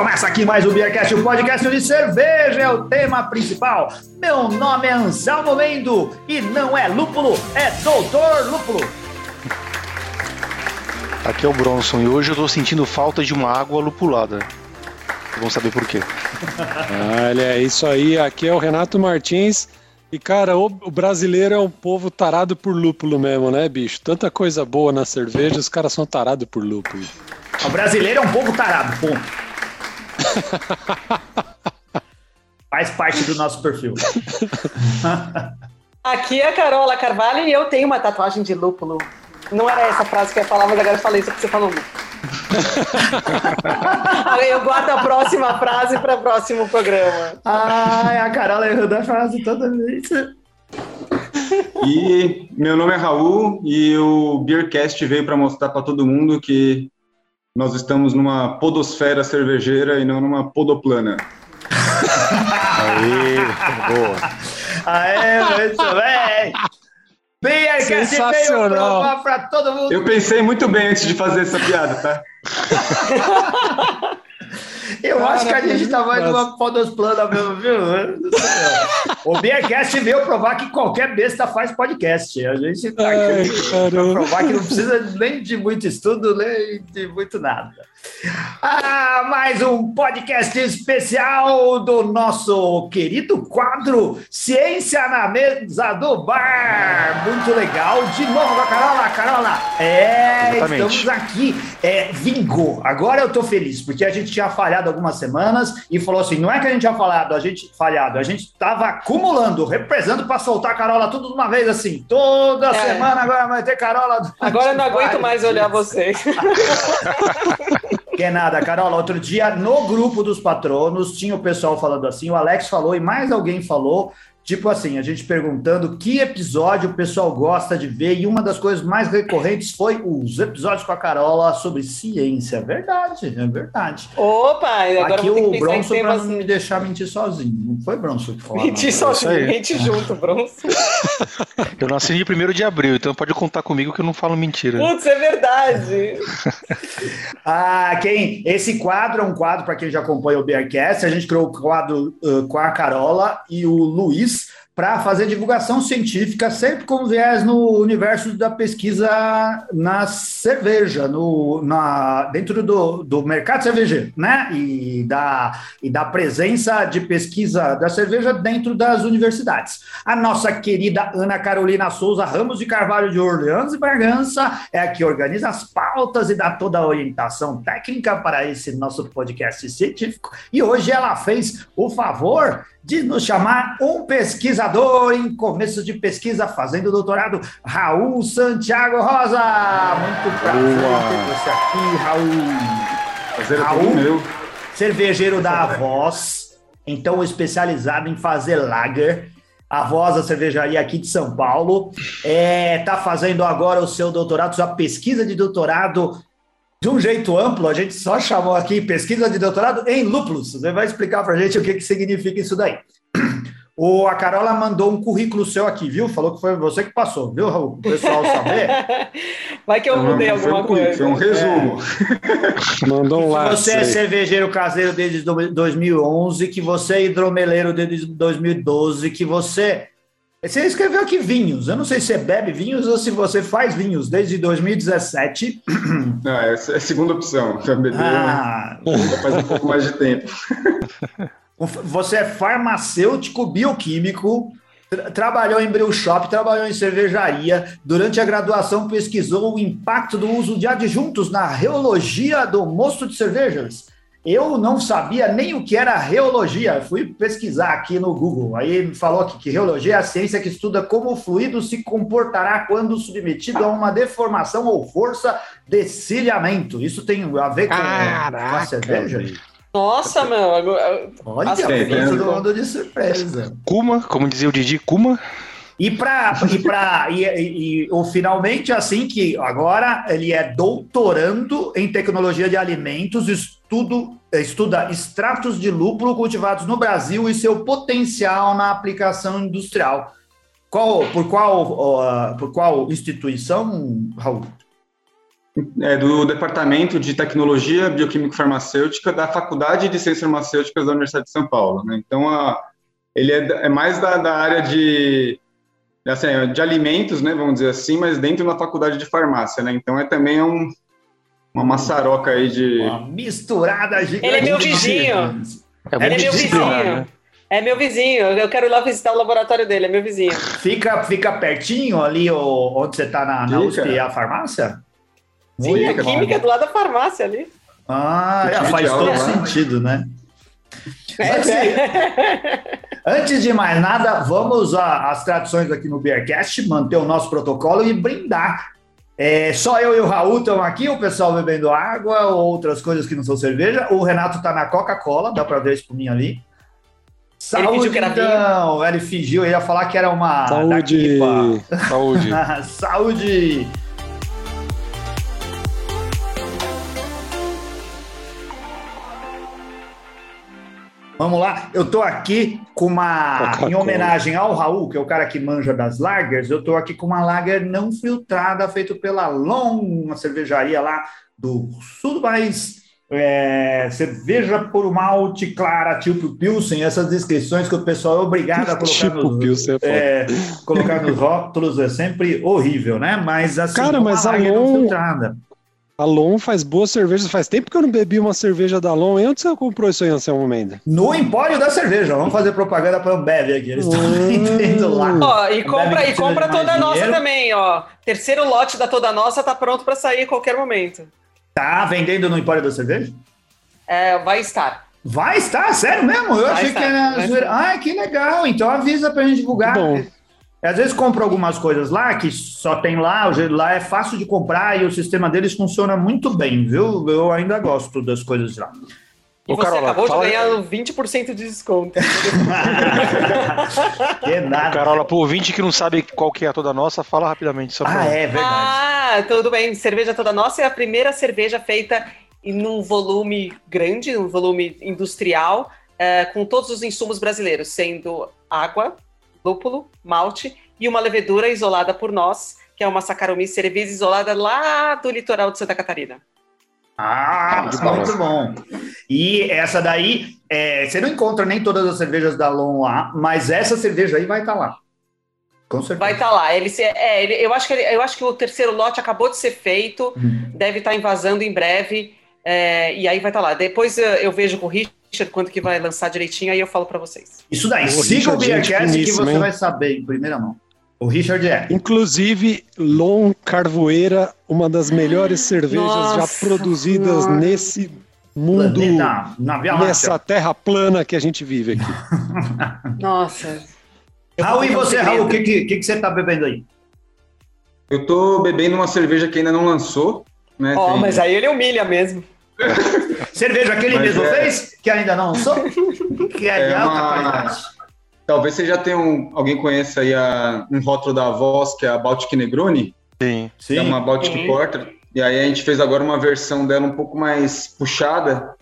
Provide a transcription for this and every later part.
Começa aqui mais um Beercast, o podcast de cerveja é o tema principal. Meu nome é Anselmo Mendo e não é lúpulo, é Doutor Lúpulo. Aqui é o Bronson e hoje eu tô sentindo falta de uma água lupulada. Vamos saber por quê. Olha, é isso aí. Aqui é o Renato Martins. E, cara, o, o brasileiro é um povo tarado por lúpulo mesmo, né, bicho? Tanta coisa boa na cerveja, os caras são tarados por lúpulo. O brasileiro é um povo tarado, ponto. Faz parte do nosso perfil. Aqui é a Carola Carvalho e eu tenho uma tatuagem de lúpulo. Não era essa frase que eu ia falar, mas agora eu falei isso que você falou. eu guardo a próxima frase para o próximo programa. Ai, a Carola errando a frase toda vez. E meu nome é Raul e o Beercast veio para mostrar para todo mundo que nós estamos numa podosfera cervejeira e não numa podoplana. Aí, boa. Aê, muito bem! Veio Sensacional. pra todo mundo. Eu pensei muito bem antes de fazer essa piada, tá? Eu Cara, acho que a gente muito tá mais numa podosplana mesmo, viu? O Beercast veio provar que qualquer besta faz podcast. A gente tá Ai, aqui pra provar que não precisa nem de muito estudo, nem de muito nada. Ah, mais um podcast especial do nosso querido quadro Ciência na Mesa do Bar. Muito legal. De novo com a Carola. Carola, é, Exatamente. estamos aqui. É, vingou. Agora eu tô feliz, porque a gente tinha falhado algumas semanas e falou assim: não é que a gente tinha falhado, a gente falhado, a gente tava acumulando, represando para soltar a Carola tudo de uma vez assim. Toda É. semana agora vai ter Carola. Agora eu não aguento mais olhar vocês. Que é nada, Carola. Outro dia, no grupo dos patronos, tinha o pessoal falando assim, o Alex falou e mais alguém falou. Tipo assim, a gente perguntando que episódio o pessoal gosta de ver, e uma das coisas mais recorrentes foi os episódios com a Carola sobre ciência. Verdade, é verdade. Opa, agora Aqui eu vou ter o Bronson para temas. não me deixar mentir sozinho. Não foi Bronson que falou. Mentir não. sozinho, mente junto, Bronson. Eu nasci de 1 de abril, então pode contar comigo que eu não falo mentira. Putz, é verdade. Ah, quem? Esse quadro é um quadro para quem já acompanha o Bearcast. A gente criou o quadro uh, com a Carola e o Luiz para fazer divulgação científica, sempre com viés no universo da pesquisa na cerveja, no, na, dentro do, do mercado cervejeiro, né? E da, e da presença de pesquisa da cerveja dentro das universidades. A nossa querida Ana Carolina Souza Ramos de Carvalho de Orleans e Bragança é a que organiza as pautas e dá toda a orientação técnica para esse nosso podcast científico. E hoje ela fez o favor de nos chamar um pesquisador em começo de pesquisa, fazendo doutorado, Raul Santiago Rosa. Muito prazer Boa. ter você aqui, Raul Fazer é Raul? meu. cervejeiro da Voz, então especializado em fazer lager. A Voz, a cervejaria aqui de São Paulo, é, tá fazendo agora o seu doutorado, sua pesquisa de doutorado de um jeito amplo. A gente só chamou aqui pesquisa de doutorado em lúpulos. Você vai explicar para a gente o que, que significa isso daí. O, a Carola mandou um currículo seu aqui, viu? Falou que foi você que passou, viu, Raul? O pessoal saber. Vai que eu mudei foi alguma um currículo, coisa. Foi um resumo. Mandou um que lá. você é cervejeiro caseiro desde do- 2011, que você é hidromeleiro desde 2012, que você. Você escreveu aqui vinhos. Eu não sei se você bebe vinhos ou se você faz vinhos desde 2017. Ah, essa é a segunda opção. Também Ah, já faz um pouco mais de tempo. você é farmacêutico bioquímico, tra- trabalhou em brew shop, trabalhou em cervejaria. Durante a graduação, pesquisou o impacto do uso de adjuntos na reologia do mosto de cervejas. Eu não sabia nem o que era reologia. Fui pesquisar aqui no Google. Aí ele falou aqui que reologia é a ciência que estuda como o fluido se comportará quando submetido a uma deformação ou força de ciliamento. Isso tem a ver com, com a Caraca, cerveja? velho. Nossa, meu. agora- Olha, tem. mundo de surpresa. Kuma, como dizia o Didi, Kuma. E para e para e, e, e o finalmente assim que agora ele é doutorando em tecnologia de alimentos, estudo estuda extratos de lúpulo cultivados no Brasil e seu potencial na aplicação industrial. Qual por qual ó, por qual instituição, Raul? É do Departamento de Tecnologia Bioquímico Farmacêutica da Faculdade de Ciências Farmacêuticas da Universidade de São Paulo. Né? Então, a, ele é, é mais da, da, área de, assim, de alimentos, né, vamos dizer assim, mas dentro da faculdade de farmácia. Né? Então, é também um, uma maçaroca aí de... Uma misturada gigante. Ele é meu vizinho. É Ele é meu vizinho. né? É meu vizinho. Eu quero ir lá visitar o laboratório dele. É meu vizinho. Fica, fica pertinho ali o- onde você está na, na. USP, a farmácia? Sim, Muito a química é do lado da farmácia ali. Ah, time faz todo sentido, né? É, Antes, de mais nada, vamos às tradições aqui no Beercast, manter o nosso protocolo e brindar. É, só eu e o Raul estamos aqui, o pessoal bebendo água ou outras coisas que não são cerveja. O Renato está na Coca-Cola, dá para ver a espuminha ali. Saúde, fingiu que era vinho. então. Ele fingiu, ele ia falar que era uma... Saúde! Saúde. Saúde! Vamos lá, eu tô aqui com uma. Em homenagem ao Raul, que é o cara que manja das lagers, eu tô aqui com uma lager não filtrada, feita pela Long, uma cervejaria lá do sul do país. É, cerveja por malte clara, tipo Pilsen, essas descrições que o pessoal é obrigado a colocar Tipo nos, Pilsen é é, colocar nos rótulos é sempre horrível, né? Mas assim, Cara, uma mas a Long- filtrada. A Lon faz boas cervejas. Faz tempo que eu não bebi uma cerveja da Lon. E onde você comprou isso aí, Anselmo Mendes? No Empório da Cerveja, vamos fazer propaganda para a Ambev aqui, eles estão Hum. vendendo lá. Ó, e compra, e compra toda a nossa também, ó. Terceiro lote da toda nossa tá pronto para sair a qualquer momento. Tá vendendo no Empório da Cerveja? É, vai estar. Vai estar, sério mesmo? Eu Vai achei estar, que era zoeira. Ah, que legal. Então avisa pra gente divulgar. Bom. Às vezes compro algumas coisas lá que só tem lá, lá é fácil de comprar e o sistema deles funciona muito bem, viu? Eu ainda gosto das coisas lá. E Ô, você Carola, acabou fala- de ganhar 20% de desconto. que nada. Carola, pro ouvinte que não sabe qual que é a toda nossa, fala rapidamente. Só pra... Ah, é verdade. ah, tudo bem. Cerveja toda nossa é a primeira cerveja feita em um volume grande, um volume industrial, é, com todos os insumos brasileiros, sendo água, lúpulo, malte e uma levedura isolada por nós, que é uma Saccharomyces cerevisiae isolada lá do litoral de Santa Catarina. Ah, bola. muito bom. E essa daí, é, você não encontra nem todas as cervejas da Lon lá, mas essa cerveja aí vai estar lá. Com certeza. Vai estar lá. Ele, se- é, ele- eu, acho que ele- eu acho que o terceiro lote acabou de ser feito, Hum. deve estar invasando em breve, é, e aí vai estar lá. Depois eu, eu vejo com o Richard quanto que vai lançar direitinho, aí eu falo para vocês. Isso daí, O siga o Beercast que você hein? vai saber em primeira mão. O Richard é. Inclusive, Lon Carvoeira, uma das melhores cervejas já Nossa produzidas Senhora. nesse mundo, Planeta, na Via nessa terra plana que a gente vive aqui. Nossa. Eu Raul, e um você, segredo. Raul, o que, que, que que você tá bebendo aí? Eu tô bebendo uma cerveja que ainda não lançou, né? Ó, tem- mas aí ele humilha mesmo. Cerveja que ele Mas mesmo é- fez, que ainda não sou, que é, de É alta uma- qualidade. Talvez você já tenha um, alguém conheça aí a, um rótulo da Voz, que é a Baltic Negroni, Sim. Sim. é uma Baltic Sim. Porter. E aí a gente fez agora uma versão dela um pouco mais puxada.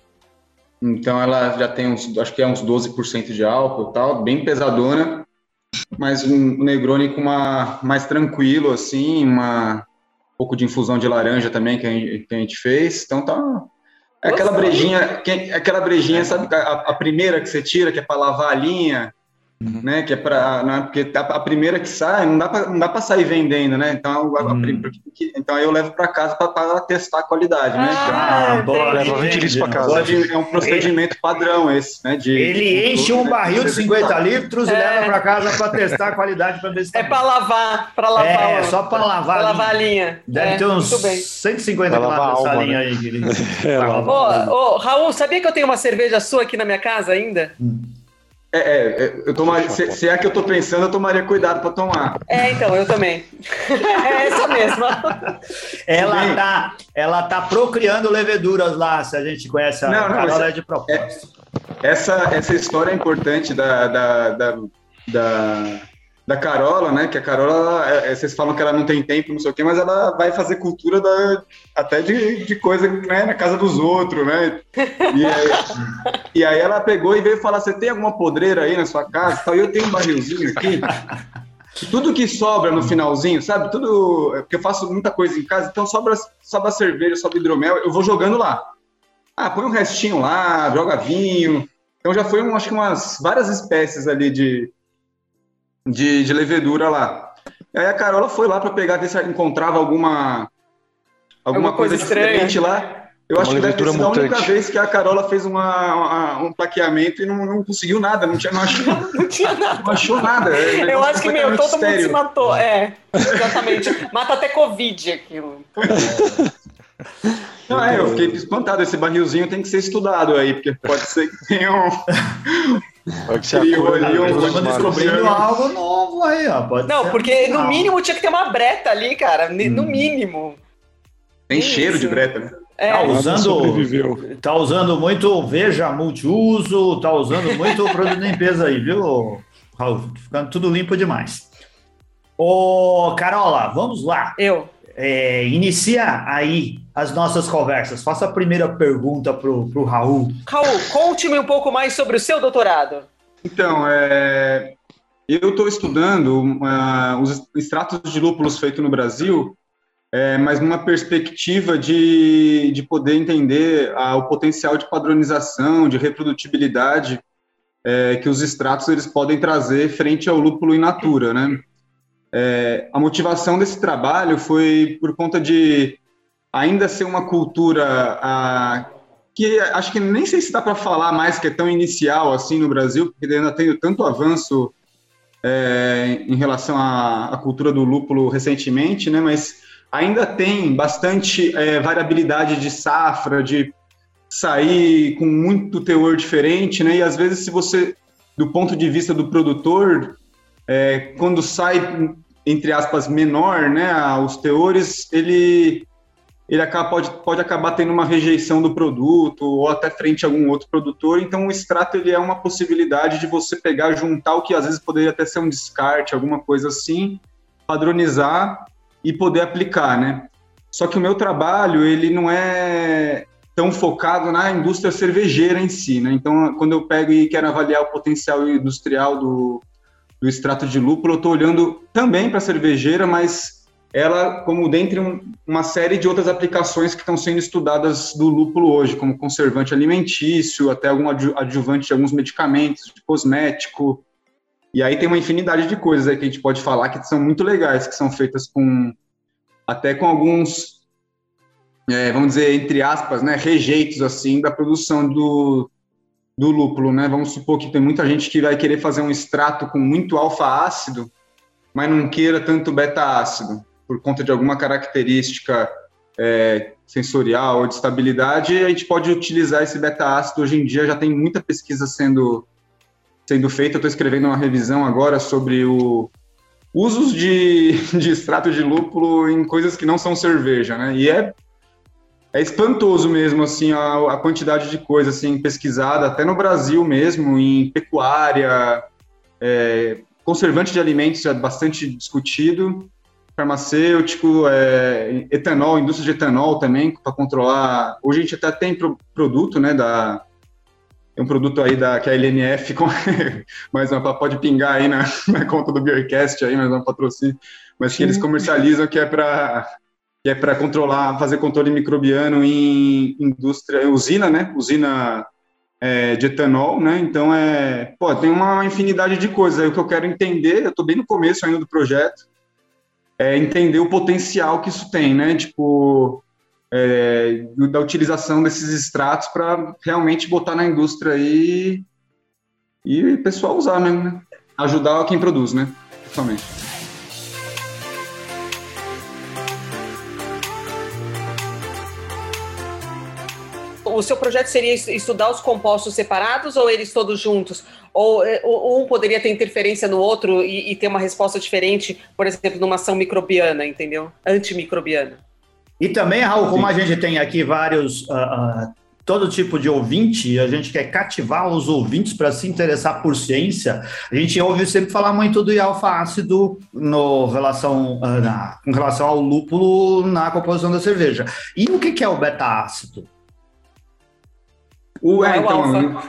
Então ela já tem uns, acho que é uns 12% de álcool e tal, bem pesadona. Mas um Negroni com uma mais tranquilo, assim, uma um pouco de infusão de laranja também que a gente, que a gente fez. Então tá. É aquela brejinha, que- aquela brejinha, sabe, a, a primeira que você tira, que é para lavar a linha, Uhum. né? Que é para, né, porque a, a primeira que sai, não dá para não dá para sair vendendo, né? Então, a- Hum. porque- então aí eu levo para casa para testar a qualidade, né? Ah, Ah, 20 litros pra casa. Pode- é um procedimento padrão esse, né? De, Ele enche um barril de 50 litros e É. leva para casa para testar a qualidade para ver se tá É para lavar, para lavar. É, o- só para lavar. pra a lavar a linha. Deve É, ter uns Muito bem. 150 Vai lavar quilômetros a essa alma, linha né? aí. que ele- É, pra lá. lavar. Ô, ô, Raul, sabia que eu tenho uma cerveja sua aqui na minha casa ainda? É, é, é, eu tomaria, se, se é que eu tô pensando, eu tomaria cuidado para tomar. É, então, eu também. é essa mesma. Ela Bem. tá, ela tá procriando leveduras lá, se a gente conhece a Não, não, Carola é de propósito. Essa, essa história é importante da, da, da, da, da Carola, né? Que a Carola, é, é, vocês falam que ela não tem tempo, não sei o quê, mas ela vai fazer cultura da, até de, de coisa né, na casa dos outros, né? E aí, e aí ela pegou e veio falar: Você tem alguma podreira aí na sua casa? E eu tenho um barrilzinho aqui. tudo que sobra no finalzinho, sabe? Tudo. Porque eu faço muita coisa em casa, então sobra, sobra cerveja, sobra hidromel, eu vou jogando lá. Ah, põe um restinho lá, joga vinho. Então já foi, um, acho que umas várias espécies ali de, de, de levedura lá. E aí a Carola foi lá para pegar, ver se encontrava alguma, alguma, alguma coisa, coisa diferente lá. Eu acho que deve ter sido a única vez que a Carola fez uma, uma, um plaqueamento e não, não, conseguiu nada, não, tinha, não, achou, não tinha nada. Não achou nada. É, eu acho que, meu, todo estéreo. mundo se matou. É, exatamente. Mata até Covid aquilo. Não, é, eu fiquei espantado. Esse barrilzinho tem que ser estudado aí, porque pode ser que tenha um. Pode ser Criou ali um. Descobrindo algo novo aí, ó. Pode não, porque no mínimo tinha que ter uma breta ali, cara. No hum. mínimo. Tem Isso. cheiro de breta, né? É, tá usando, tá usando muito veja multiuso, tá usando muito produto de limpeza aí, viu, Raul? Ficando tudo limpo demais. Ô, Carola, vamos lá. Eu. É, inicia aí as nossas conversas. Faça a primeira pergunta pro, pro Raul. Raul, conte-me um pouco mais sobre o seu doutorado. Então, é, eu estou estudando uh, os extratos de lúpulos feitos no Brasil é, mas numa perspectiva de, de poder entender a, o potencial de padronização, de reprodutibilidade é, que os extratos eles podem trazer frente ao lúpulo in natura, né? É, a motivação desse trabalho foi por conta de ainda ser uma cultura a, que acho que nem sei se dá para falar mais que é tão inicial assim no Brasil, porque ainda tem tanto avanço é, em relação à, à, cultura do lúpulo recentemente, né? Mas ainda tem bastante é, variabilidade de safra, de sair com muito teor diferente, né? E às vezes, se você, do ponto de vista do produtor, é, quando sai, entre aspas, menor, né, os teores, ele, ele acaba, pode, pode acabar tendo uma rejeição do produto ou até frente a algum outro produtor. Então, o extrato ele é uma possibilidade de você pegar, juntar o que às vezes poderia até ser um descarte, alguma coisa assim, padronizar e poder aplicar, né? Só que o meu trabalho, ele não é tão focado na indústria cervejeira em si, né? Então, quando eu pego e quero avaliar o potencial industrial do, do extrato de lúpulo, eu estou olhando também para a cervejeira, mas ela como dentre um, uma série de outras aplicações que estão sendo estudadas do lúpulo hoje, como conservante alimentício, até algum adjuvante de alguns medicamentos, de cosmético, e aí tem uma infinidade de coisas aí que a gente pode falar que são muito legais, que são feitas com até com alguns, é, vamos dizer, entre aspas, né, rejeitos assim da produção do, do lúpulo, né? Vamos supor que tem muita gente que vai querer fazer um extrato com muito alfa-ácido, mas não queira tanto beta-ácido, por conta de alguma característica é, sensorial ou de estabilidade, a gente pode utilizar esse beta-ácido. Hoje em dia já tem muita pesquisa sendo sendo feita. Eu estou escrevendo uma revisão agora sobre o usos de, de extrato de lúpulo em coisas que não são cerveja, né? E é, é espantoso mesmo, assim, a, a quantidade de coisa, assim, pesquisada, até no Brasil mesmo, em pecuária, é, conservante de alimentos é bastante discutido, farmacêutico, é, etanol, indústria de etanol também, para controlar. Hoje a gente até tem pro, produto, né, da tem um produto aí da, que é a LNF, com, mas não, pode pingar aí na, na, conta do Beercast aí, mas não patrocínio, mas que eles comercializam que é para que é para controlar, fazer controle microbiano em indústria, usina, né? Usina é, de etanol, né? Então é, pô, tem uma infinidade de coisas. Aí o que eu quero entender, eu estou bem no começo ainda do projeto, é entender o potencial que isso tem, né? Tipo, é, da utilização desses extratos para realmente botar na indústria aí e o pessoal usar mesmo, né? Ajudar quem produz, né? Principalmente. O seu projeto seria estudar os compostos separados ou eles todos juntos? Ou é, um poderia ter interferência no outro e, e ter uma resposta diferente, por exemplo, numa ação microbiana, entendeu? Antimicrobiana. E também, Raul, como a gente tem aqui vários, uh, uh, todo tipo de ouvinte, a gente quer cativar os ouvintes para se interessar por ciência, a gente ouve sempre falar muito do alfa-ácido no relação, uh, na, com relação ao lúpulo na composição da cerveja. E o que, que é o beta-ácido? O, é, é então,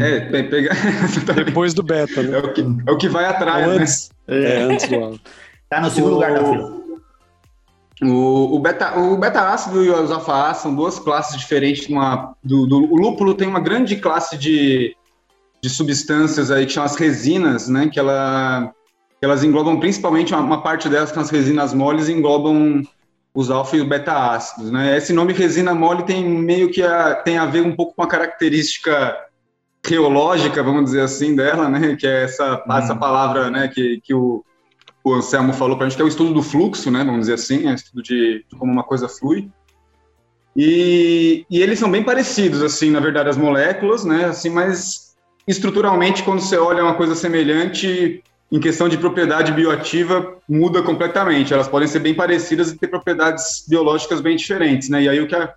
é, pega... Depois do beta, né? É o que, é o que vai atrás, né? É, antes do álcool. Tá no segundo O- lugar da fila. O, o beta, o beta-ácido e os alfa-ácido são duas classes diferentes. Uma, do, do- o lúpulo tem uma grande classe de, de substâncias aí que são as resinas, né? Que ela, que elas englobam principalmente uma, uma parte delas que são as resinas moles englobam os alfa e os beta-ácidos, né? Esse nome resina mole tem meio que a, tem a ver um pouco com a característica geológica, vamos dizer assim, dela, né? Que é essa, essa palavra, né? Que, que o, o Anselmo falou para a gente, que é o estudo do fluxo, né? Vamos dizer assim, é o estudo de, de como uma coisa flui. E, e eles são bem parecidos, assim, na verdade, as moléculas, né? Assim, mas estruturalmente, quando você olha uma coisa semelhante, em questão de propriedade bioativa, muda completamente. Elas podem ser bem parecidas e ter propriedades biológicas bem diferentes, né? E aí o que a,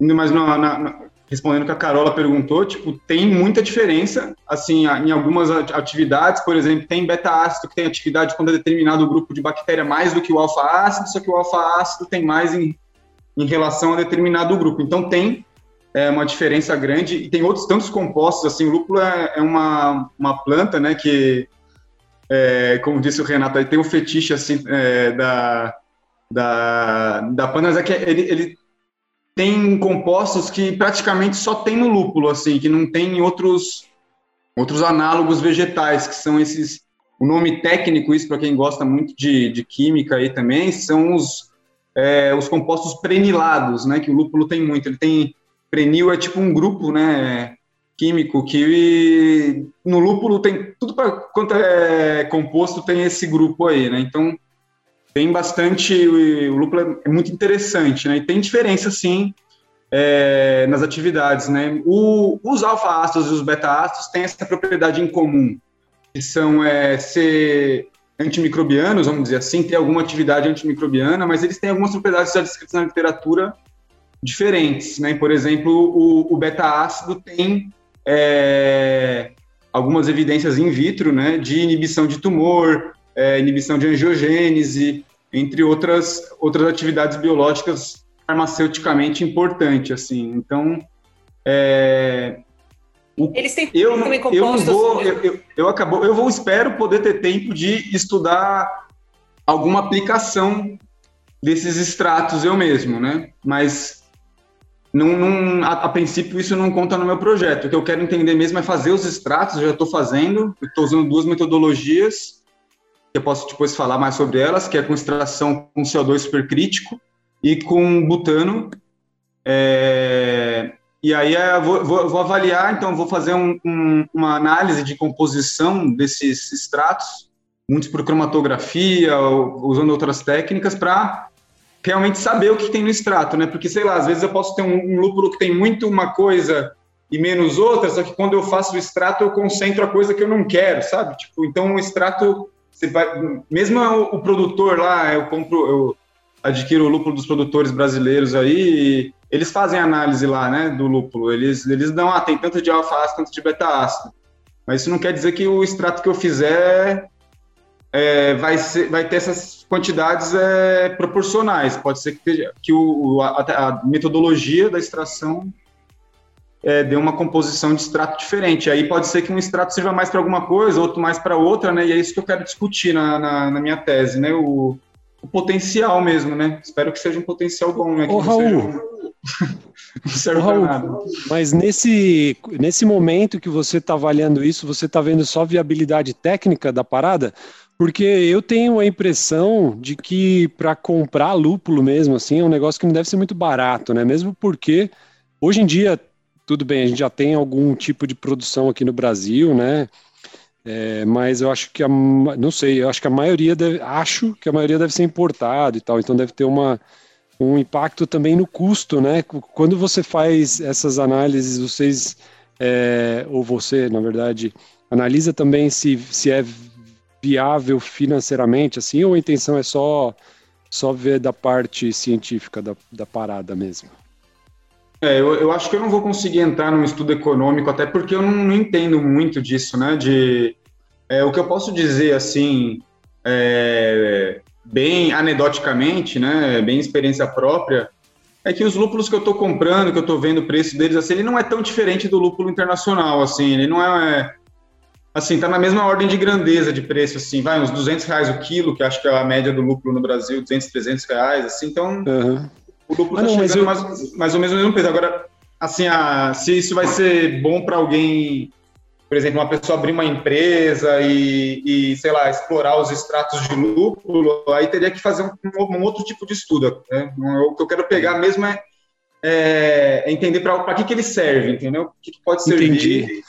indo mais na, na- na- respondendo o que a Carola perguntou, tipo, tem muita diferença, assim, em algumas ati- atividades, por exemplo, tem beta-ácido que tem atividade quando é determinado grupo de bactéria mais do que o alfa-ácido, só que o alfa-ácido tem mais em, em relação a determinado grupo. Então tem é, uma diferença grande e tem outros tantos compostos, assim, o lúpulo é, é uma, uma planta, né, que, é, como disse o Renato, aí tem um fetiche, assim, é, da, da, da Panas, é que ele, ele tem compostos que praticamente só tem no lúpulo, assim, que não tem em outros, outros análogos vegetais, que são esses. O nome técnico, isso para quem gosta muito de, de química aí também, são os, é, os compostos prenilados, né? Que o lúpulo tem muito. Ele tem. Prenil é tipo um grupo, né? Químico que no lúpulo tem tudo quanto é composto tem esse grupo aí, né? Então tem bastante, o lúpulo é muito interessante, né? E tem diferença, sim, é, nas atividades, né? O- os alfa-ácidos e os beta-ácidos têm essa propriedade em comum, que são é, ser antimicrobianos, vamos dizer assim, ter alguma atividade antimicrobiana, mas eles têm algumas propriedades já descritas na literatura diferentes, né? Por exemplo, o, o beta-ácido tem é, algumas evidências in vitro, né, de inibição de tumor, é, inibição de angiogênese, entre outras, outras atividades biológicas farmaceuticamente importantes, assim. Então, é, o- Eles têm eu, também eu compostos. vou, eu, eu, eu acabo, eu vou, espero poder ter tempo de estudar alguma aplicação desses extratos eu mesmo, né? Mas não, não- a, a princípio isso não conta no meu projeto. O que eu quero entender mesmo é fazer os extratos, já estou fazendo, estou usando duas metodologias, que eu posso depois falar mais sobre elas, que é com extração com CO2 supercrítico e com butano. É, e aí eu vou, vou- vou avaliar, então vou fazer um- um- uma análise de composição desses extratos, muitos por cromatografia, usando outras técnicas, para realmente saber o que tem no extrato, né? Porque, sei lá, às vezes eu posso ter um, lúpulo que tem muito uma coisa e menos outra, só que quando eu faço o extrato eu concentro a coisa que eu não quero, sabe? Tipo, então o extrato, vai, mesmo o, o produtor lá, eu compro, eu adquiro o lúpulo dos produtores brasileiros aí, eles fazem análise lá, né, do lúpulo, eles, eles dão, ah, tem tanto de alfa-ácido, tanto de beta-ácido, mas isso não quer dizer que o extrato que eu fizer é, vai, ser, vai ter essas quantidades é, proporcionais. Pode ser que, esteja- que o, a, a metodologia da extração é, dê uma composição de extrato diferente. Aí pode ser que um extrato sirva mais para alguma coisa, outro mais para outra, né? E é isso que eu quero discutir na, na, na minha tese, né? O, o potencial mesmo, né? Espero que seja um potencial bom, né? Que Ô, Raul. Raul, nada. Mas nesse, nesse momento que você está avaliando isso, você está vendo só viabilidade técnica da parada? Porque eu tenho a impressão de que para comprar lúpulo mesmo, assim, é um negócio que não deve ser muito barato, né? Mesmo porque hoje em dia, tudo bem, a gente já tem algum tipo de produção aqui no Brasil, né? É, mas eu acho que a, não sei, eu acho que a maioria deve, acho que a maioria deve ser importado e tal, então deve ter uma, um impacto também no custo, né? Qu- Quando você faz essas análises, vocês, é, ou você, na verdade, analisa também se, se é viável financeiramente, assim, ou a intenção é só, só ver da parte científica da, da parada mesmo? É, eu, eu acho que eu não vou conseguir entrar num estudo econômico, até porque eu não, não entendo muito disso, né? De, é, o que eu posso dizer, assim, é, bem anedoticamente, né? Bem experiência própria, é que os lúpulos que eu estou comprando, que eu estou vendo o preço deles, assim, ele não é tão diferente do lúpulo internacional, assim, ele não é... assim, tá na mesma ordem de grandeza de preço, assim, vai uns 200 reais o quilo, que acho que é a média do lucro no Brasil, 200, 300 reais, assim, então Aham. o lucro Ah, tá mas chegando eu- mais, mais ou menos no mesmo peso. Agora, assim, a, se isso vai ser bom para alguém, por exemplo, uma pessoa abrir uma empresa e, e, sei lá, explorar os extratos de lúpulo, aí teria que fazer um, um outro tipo de estudo. Né? O que eu quero pegar mesmo é, é entender para que, que ele serve, entendeu? O que, que pode servir. Entendi.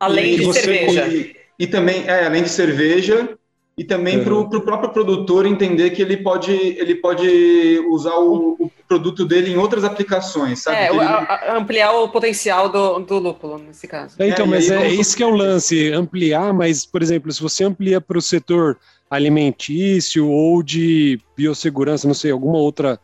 Além de você- cerveja. E, e também, é, além de cerveja, e também Uhum. para o próprio produtor entender que ele pode, ele pode usar o, o produto dele em outras aplicações, sabe? É, ele- a- a- ampliar o potencial do, do lúpulo, nesse caso. É, então, É, mas é isso que é o lance, ampliar, mas, por exemplo, se você amplia para o setor alimentício ou de biossegurança, não sei, alguma outra,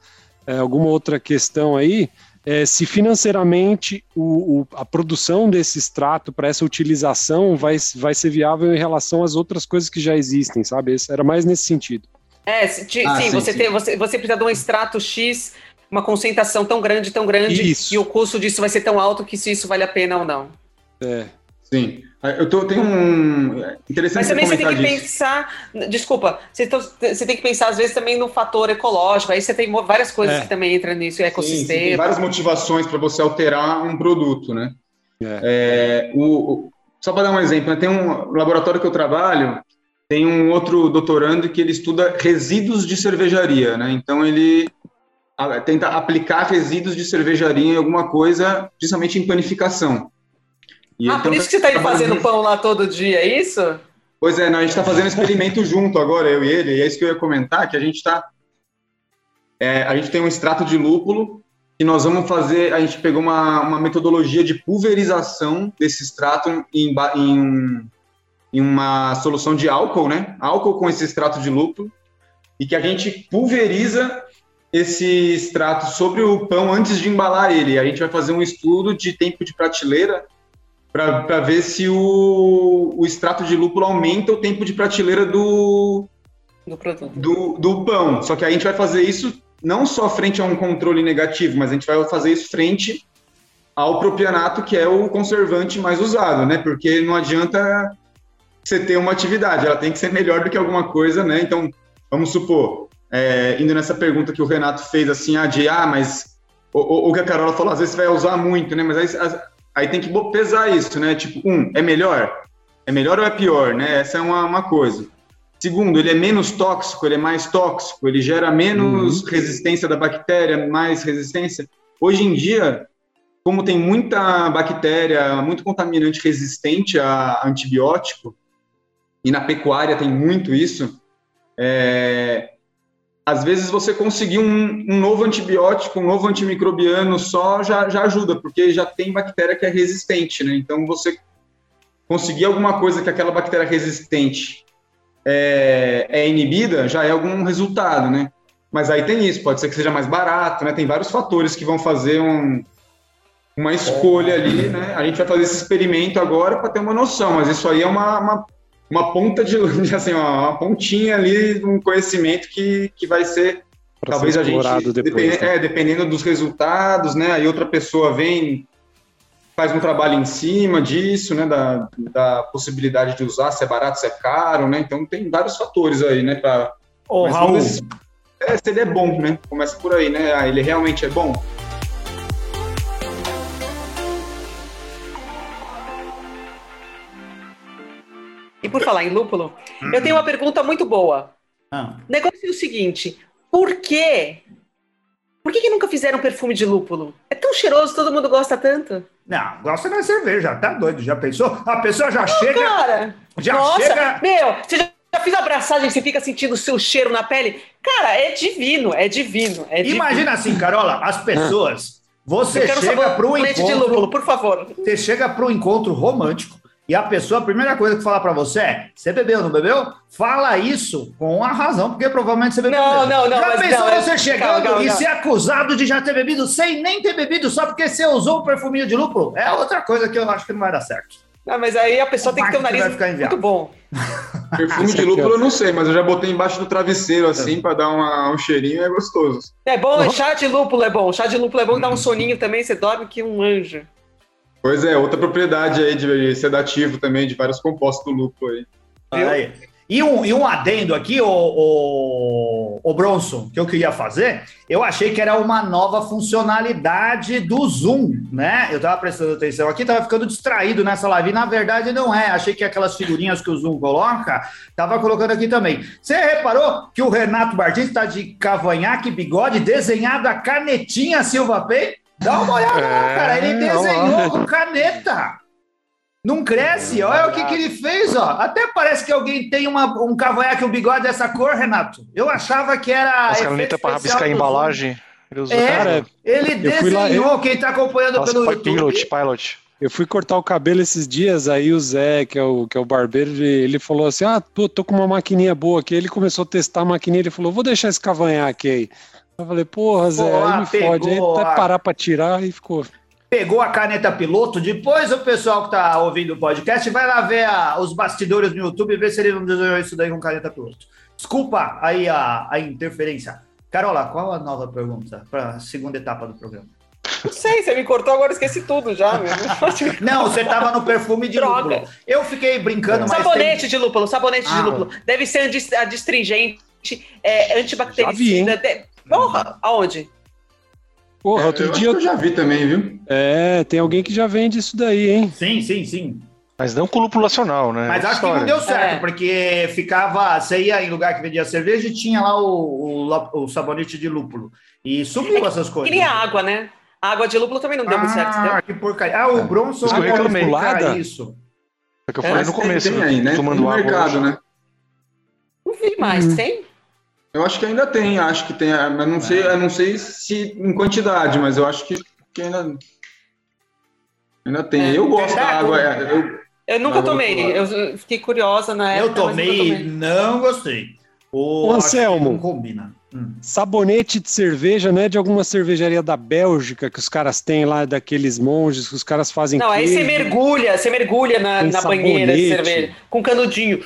é, alguma outra questão aí, é, se financeiramente o, o- a produção desse extrato para essa utilização vai, vai ser viável em relação às outras coisas que já existem, sabe? Esse era mais nesse sentido. É, se- ti- Ah, sim, sim, você, sim. Tem, você, você precisa de um extrato X, uma concentração tão grande, tão grande, Isso. e o custo disso vai ser tão alto que se isso vale a pena ou não. É, Sim. Eu tô, tenho um. Interessante Mas também você tem que disso. pensar. Desculpa, você, to- você tem que pensar, às vezes, também no fator ecológico. Aí você tem várias coisas É. que também entram nisso, Sim, sim, ecossistema. tem várias motivações para você alterar um produto, né? É. É, o, o- só para dar um exemplo, né, tem um laboratório que eu trabalho, tem um outro doutorando que ele estuda resíduos de cervejaria, né? Então ele a- tenta aplicar resíduos de cervejaria em alguma coisa, principalmente em panificação. E Ah, então, por isso que você está trabalhando fazendo pão lá todo dia, é isso? Pois é, não, a gente está fazendo experimento junto agora, eu e ele, e é isso que eu ia comentar, que a gente está... a gente tem um extrato de lúpulo e nós vamos fazer, a gente pegou uma, uma metodologia de pulverização desse extrato em, em, em uma solução de álcool, né? Álcool com esse extrato de lúpulo, e que a gente pulveriza esse extrato sobre o pão antes de embalar ele. A gente vai fazer um estudo de tempo de prateleira para ver se o, o extrato de lúpulo aumenta o tempo de prateleira do, Do produto. do, do pão. Só que a gente vai fazer isso não só frente a um controle negativo, mas a gente vai fazer isso frente ao propianato, que é o conservante mais usado, né? Porque não adianta você ter uma atividade, ela tem que ser melhor do que alguma coisa, né? Então, vamos supor, é, indo nessa pergunta que o Renato fez, assim, ah, de, ah, mas o, o, o que a Carola falou, às vezes você vai usar muito, né? Mas aí, aí tem que pesar isso, né? Tipo, um, é melhor? É melhor ou é pior, né? Essa é uma, uma coisa. Segundo, ele é menos tóxico, ele é mais tóxico, ele gera menos resistência da bactéria, mais resistência. Hoje em dia, como tem muita bactéria, muito contaminante resistente a antibiótico, e na pecuária tem muito isso, é, às vezes você conseguir um, um novo antibiótico, um novo antimicrobiano só já, já ajuda, porque já tem bactéria que é resistente, né? Então você conseguir alguma coisa que aquela bactéria resistente é, é inibida, já é algum resultado, né? Mas aí tem isso, pode ser que seja mais barato, né? Tem vários fatores que vão fazer um, uma escolha ali, né? A gente vai fazer esse experimento agora para ter uma noção, mas isso aí é uma, uma, uma ponta de, assim, uma, uma pontinha ali de um conhecimento que, que vai ser Pra talvez ser a gente depois. depende- né? é, dependendo dos resultados, né? Aí outra pessoa vem faz um trabalho em cima disso, né? Da, da possibilidade de usar, se é barato, se é caro, né? Então tem vários fatores aí, né? Pra, Ô, Raul, é, se ele é bom, né? Começa por aí, né? Ah, ele realmente é bom. E por falar em lúpulo, eu tenho uma pergunta muito boa. ah, O negócio é o seguinte: por quê? Por que, que nunca fizeram perfume de lúpulo? É tão cheiroso, todo mundo gosta tanto. não, gosta da cerveja, tá doido, já pensou? A pessoa já chega, Cara, já nossa, chega... meu, você já, já fez abraçagem, você fica sentindo o seu cheiro na pele? Cara, é divino, é divino. É divino. Imagina assim, Carola, as pessoas, você chega para um leite de lúpulo, encontro, por favor. você chega para um encontro romântico e a pessoa, a primeira coisa que fala para você é: você bebeu, não bebeu? Fala isso com a razão, porque provavelmente você bebeu. Não, mesmo. não, não, Já mas pensou não, você é- chegando calma, calma, e calma. ser acusado de já ter bebido sem nem ter bebido só porque você usou o perfuminho de lúpulo? É outra coisa que eu acho que não vai dar certo. Não, mas aí a pessoa O tem que ter um nariz muito bom. Perfume de lúpulo eu não sei, mas eu já botei embaixo do travesseiro assim para dar uma- um cheirinho, é gostoso. É bom, chá de lúpulo é bom. Chá de lúpulo é bom, dá um soninho também, você dorme que um anjo. Pois é, outra propriedade aí de sedativo também, de vários compostos do lúpulo aí. Aí. E um, e um adendo aqui, o, o, o Bronson, que eu queria fazer, eu achei que era uma nova funcionalidade do Zoom, né? Eu tava prestando atenção aqui, tava ficando distraído nessa live, e na verdade não é. Achei que aquelas figurinhas que o Zoom coloca, tava colocando aqui também. Você reparou que o Renato Martins está de cavanhaque, bigode, desenhado a canetinha Silva Pay? Dá uma olhada lá, É, cara. Ele desenhou lá. com caneta. Não cresce, olha o que, que ele fez, ó. Até parece que alguém tem uma, um cavanhaque, um bigode dessa cor, Renato. Eu achava que era. As canetas para rabiscar a embalagem. Ele usou É, Cara, ele eu fui lá- desenhou, quem tá acompanhando Nossa, pelo foi YouTube. pilot, pilot. Eu fui cortar o cabelo esses dias, aí o Zé, que é o, que é o barbeiro, ele, ele falou assim: Ah, pô, tô com uma maquininha boa aqui. Ele começou a testar a maquininha, ele falou: Vou deixar esse cavanhaque aí. Eu falei: Porra, Zé, Pô, aí me pegou fode. Aí até parar pra tirar e ficou. Pegou a caneta piloto. Depois o pessoal que tá ouvindo o podcast vai lá ver a- os bastidores no YouTube e ver se ele não desenhou isso daí com caneta piloto. Desculpa aí a, a interferência. Carola, qual a nova pergunta para a segunda etapa do programa? Não sei, você me cortou agora, esqueci tudo já. meu. Não, você tava no perfume de Droga. lúpulo. Eu fiquei brincando, mas sabonete de lúpulo, sabonete Ah. de lúpulo. Deve ser adstringente, é, antibactericida. Porra, aonde? Porra, outro eu acho dia. que eu já vi também, viu? É, tem alguém que já vende isso daí, hein? Sim, sim, sim. Mas não com lúpulo nacional, né? Mas acho que não deu certo, É. porque ficava. Você ia em lugar que vendia cerveja e tinha lá o, o, o sabonete de lúpulo. E sumiu essas coisas. Queria água, né? A água de lúpulo também não deu muito certo, Ah, que porcaria. Ah, o Bronson que eu pode reclamei. isso. É que eu É, falei Mas no começo, tem né? aí, né? tomando Tem no água mercado, hoje. né? Não vi mais, Hum. tem? Eu acho que ainda tem, acho que tem, mas não sei, eu não sei se em quantidade, mas eu acho que, que ainda ainda tem. É. eu gosto da Verdade. água, é, eu, Eu nunca Água tomei. Eu fiquei curiosa na época. Eu mas nunca tomei, não gostei. O, que Anselmo. Não combina. Hum. Sabonete de cerveja não é de alguma cervejaria da Bélgica que os caras têm lá, daqueles monges que os caras fazem. Não, aí você queijo. mergulha, você mergulha na, na banheira de cerveja, com canudinho.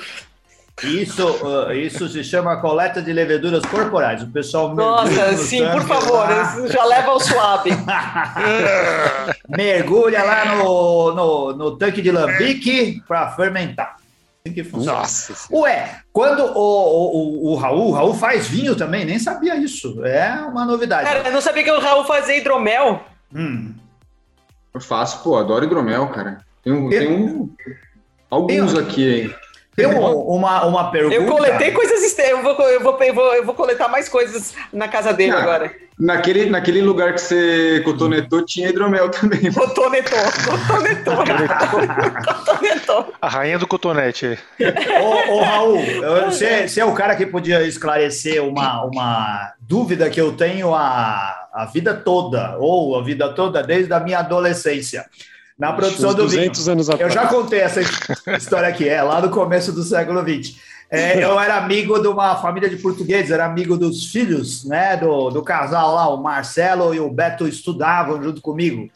Isso, ah, isso se chama coleta de leveduras corporais. O pessoal mergulha Nossa, no sim, por tanque favor, lá. já leva suave. mergulha lá no, no, no tanque de lambique para fermentar. Assim que funciona. Nossa. Ué, quando o, o, o, o Raul, o Raul faz vinho também, nem sabia isso. É uma novidade. Cara, eu não sabia que o Raul fazia hidromel. Hum. eu faço, pô, adoro hidromel, cara. Tem, um, tem um, alguns Tem- aqui, hein? Tem um- uma, uma pergunta. Eu coletei coisas externas. Eu vou, eu, vou, eu, vou, eu vou coletar mais coisas na casa dele agora. Naquele, naquele lugar que você cotonetou tinha hidromel também. Cotonetou, cotonetou. cotonetou. A rainha do cotonete. Ô, ô, Raul, você, você é o cara que podia esclarecer uma, uma dúvida que eu tenho a, a vida toda, ou a vida toda desde a minha adolescência, na produção do vinho. 200 anos Eu atrás. já contei essa história aqui, é lá no começo do século XX. É, eu era amigo de uma família de portugueses, era amigo dos filhos, né, do, do casal lá, o Marcelo e o Beto estudavam junto comigo.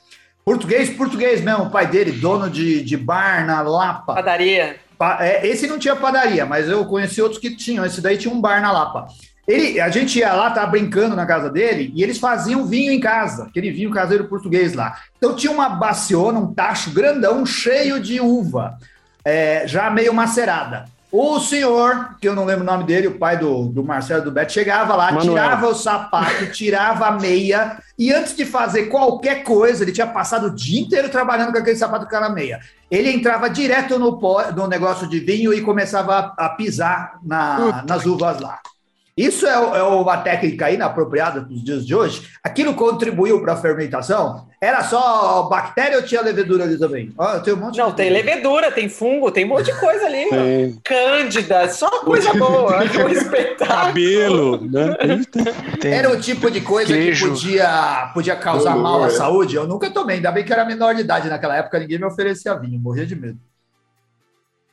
Português, português mesmo, o pai dele, dono de, de bar na Lapa. Padaria. Pa- é, esse não tinha padaria, mas eu conheci outros que tinham. Esse daí tinha um bar na Lapa. Ele, a gente ia lá, tava brincando na casa dele, e eles faziam vinho em casa, aquele vinho caseiro português lá. Então tinha uma baciona, um tacho grandão, cheio de uva, é, já meio macerada. O senhor, que eu não lembro o nome dele, o pai do, do Marcelo do Beto, chegava lá, Manuel. tirava o sapato, tirava a meia, e antes de fazer qualquer coisa, ele tinha passado o dia inteiro trabalhando com aquele sapato com aquela meia. Ele entrava direto no, pó, no negócio de vinho e começava a, a pisar na- nas uvas lá. Isso é, é uma técnica inapropriada para os dias de hoje. Aquilo contribuiu para a fermentação? Era só bactéria ou tinha levedura ali também? Ó, tem um monte Não, de tem levedura, tem fungo, tem um monte de coisa ali. Tem Cândida, só coisa boa. Um espetáculo. cabelo, né? Tem Era o tipo de coisa Queijo. que podia, podia causar Dolor, mal à é. saúde. Eu nunca tomei, ainda bem que era menor de idade naquela época, ninguém me oferecia vinho, morria de medo.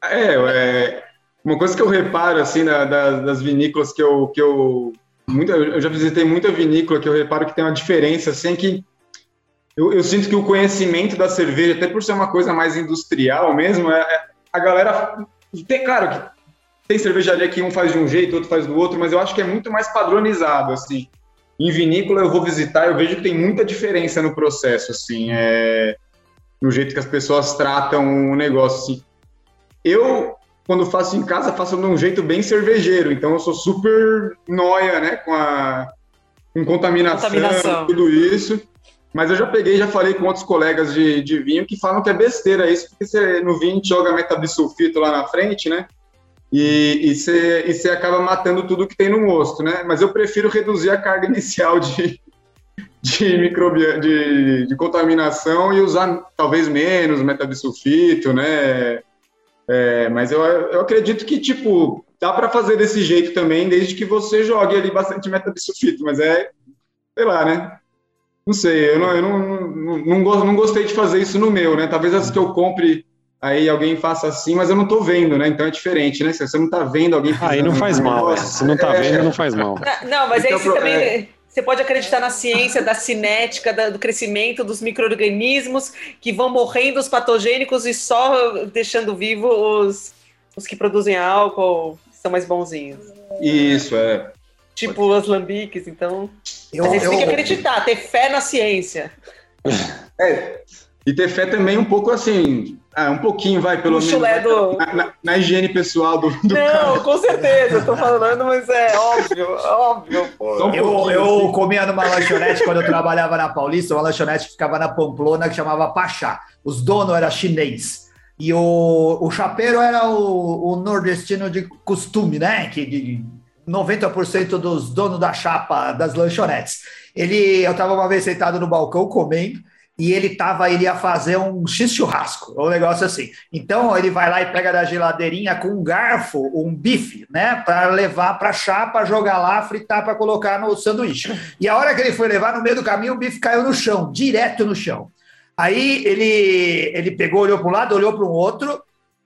É, é, uma coisa que eu reparo, assim, da- da- das vinícolas que eu, que eu, muita, eu já visitei muita vinícola que eu reparo que tem uma diferença, assim, que eu, eu sinto que o conhecimento da cerveja, até por ser uma coisa mais industrial mesmo, é, é- a galera, tem, claro que tem cervejaria que um faz de um jeito, outro faz do outro, mas eu acho que é muito mais padronizado, assim. Em vinícola eu vou visitar, eu vejo que tem muita diferença no processo, assim, é... no jeito que as pessoas tratam o negócio. Assim. Eu, quando faço em casa, faço de um jeito bem cervejeiro, então eu sou super noia, né, com a com contaminação, contaminação. tudo isso. Mas eu já peguei, já falei com outros colegas de, de vinho que falam que é besteira isso, porque você, no vinho joga metabisulfito lá na frente, né? E, e, você, e você acaba matando tudo que tem no mosto, né? Mas eu prefiro reduzir a carga inicial de, de, microbia, de, de contaminação e usar talvez menos metabisulfito, né? É, mas eu, eu acredito que, tipo, dá para fazer desse jeito também, desde que você jogue ali bastante metabisulfito, mas é, sei lá, né? Não sei, eu não, eu não, não, não, não gostei de fazer isso no meu, né? Talvez as que eu compre aí alguém faça assim, mas eu não tô vendo, né? Então é diferente, né? Se você não tá vendo alguém Aí não faz mal, é. se não tá vendo, não faz mal. Não, não mas então, aí você também... É... Você pode acreditar na ciência da cinética, da, do crescimento dos micro-organismos que vão morrendo os patogênicos e só deixando vivo os, os que produzem álcool, são mais bonzinhos. Isso, é. Tipo os lambiques, então. Eu, a gente eu, tem que acreditar, ter fé na ciência. É, e ter fé também um pouco assim, ah, um pouquinho, vai, pelo menos. Do... Na, na, na, higiene pessoal do, do Não, cara. com certeza, eu tô falando, mas é óbvio, óbvio, pô. Um eu, eu assim. comia numa lanchonete quando eu trabalhava na Paulista, uma lanchonete que ficava na Pamplona que chamava Pachá. Os donos eram chinês. E o, o chapeiro era o, o nordestino de costume, né? Que de 90% dos donos da chapa das lanchonetes. Ele, eu estava uma vez sentado no balcão comendo e ele tava, ele ia fazer um X churrasco, um negócio assim. Então ele vai lá e pega da geladeirinha com um garfo, um bife, né, para levar para chapa, jogar lá, fritar para colocar no sanduíche. E a hora que ele foi levar no meio do caminho, o bife caiu no chão, direto no chão. Aí ele ele pegou, olhou para um lado, olhou para o outro,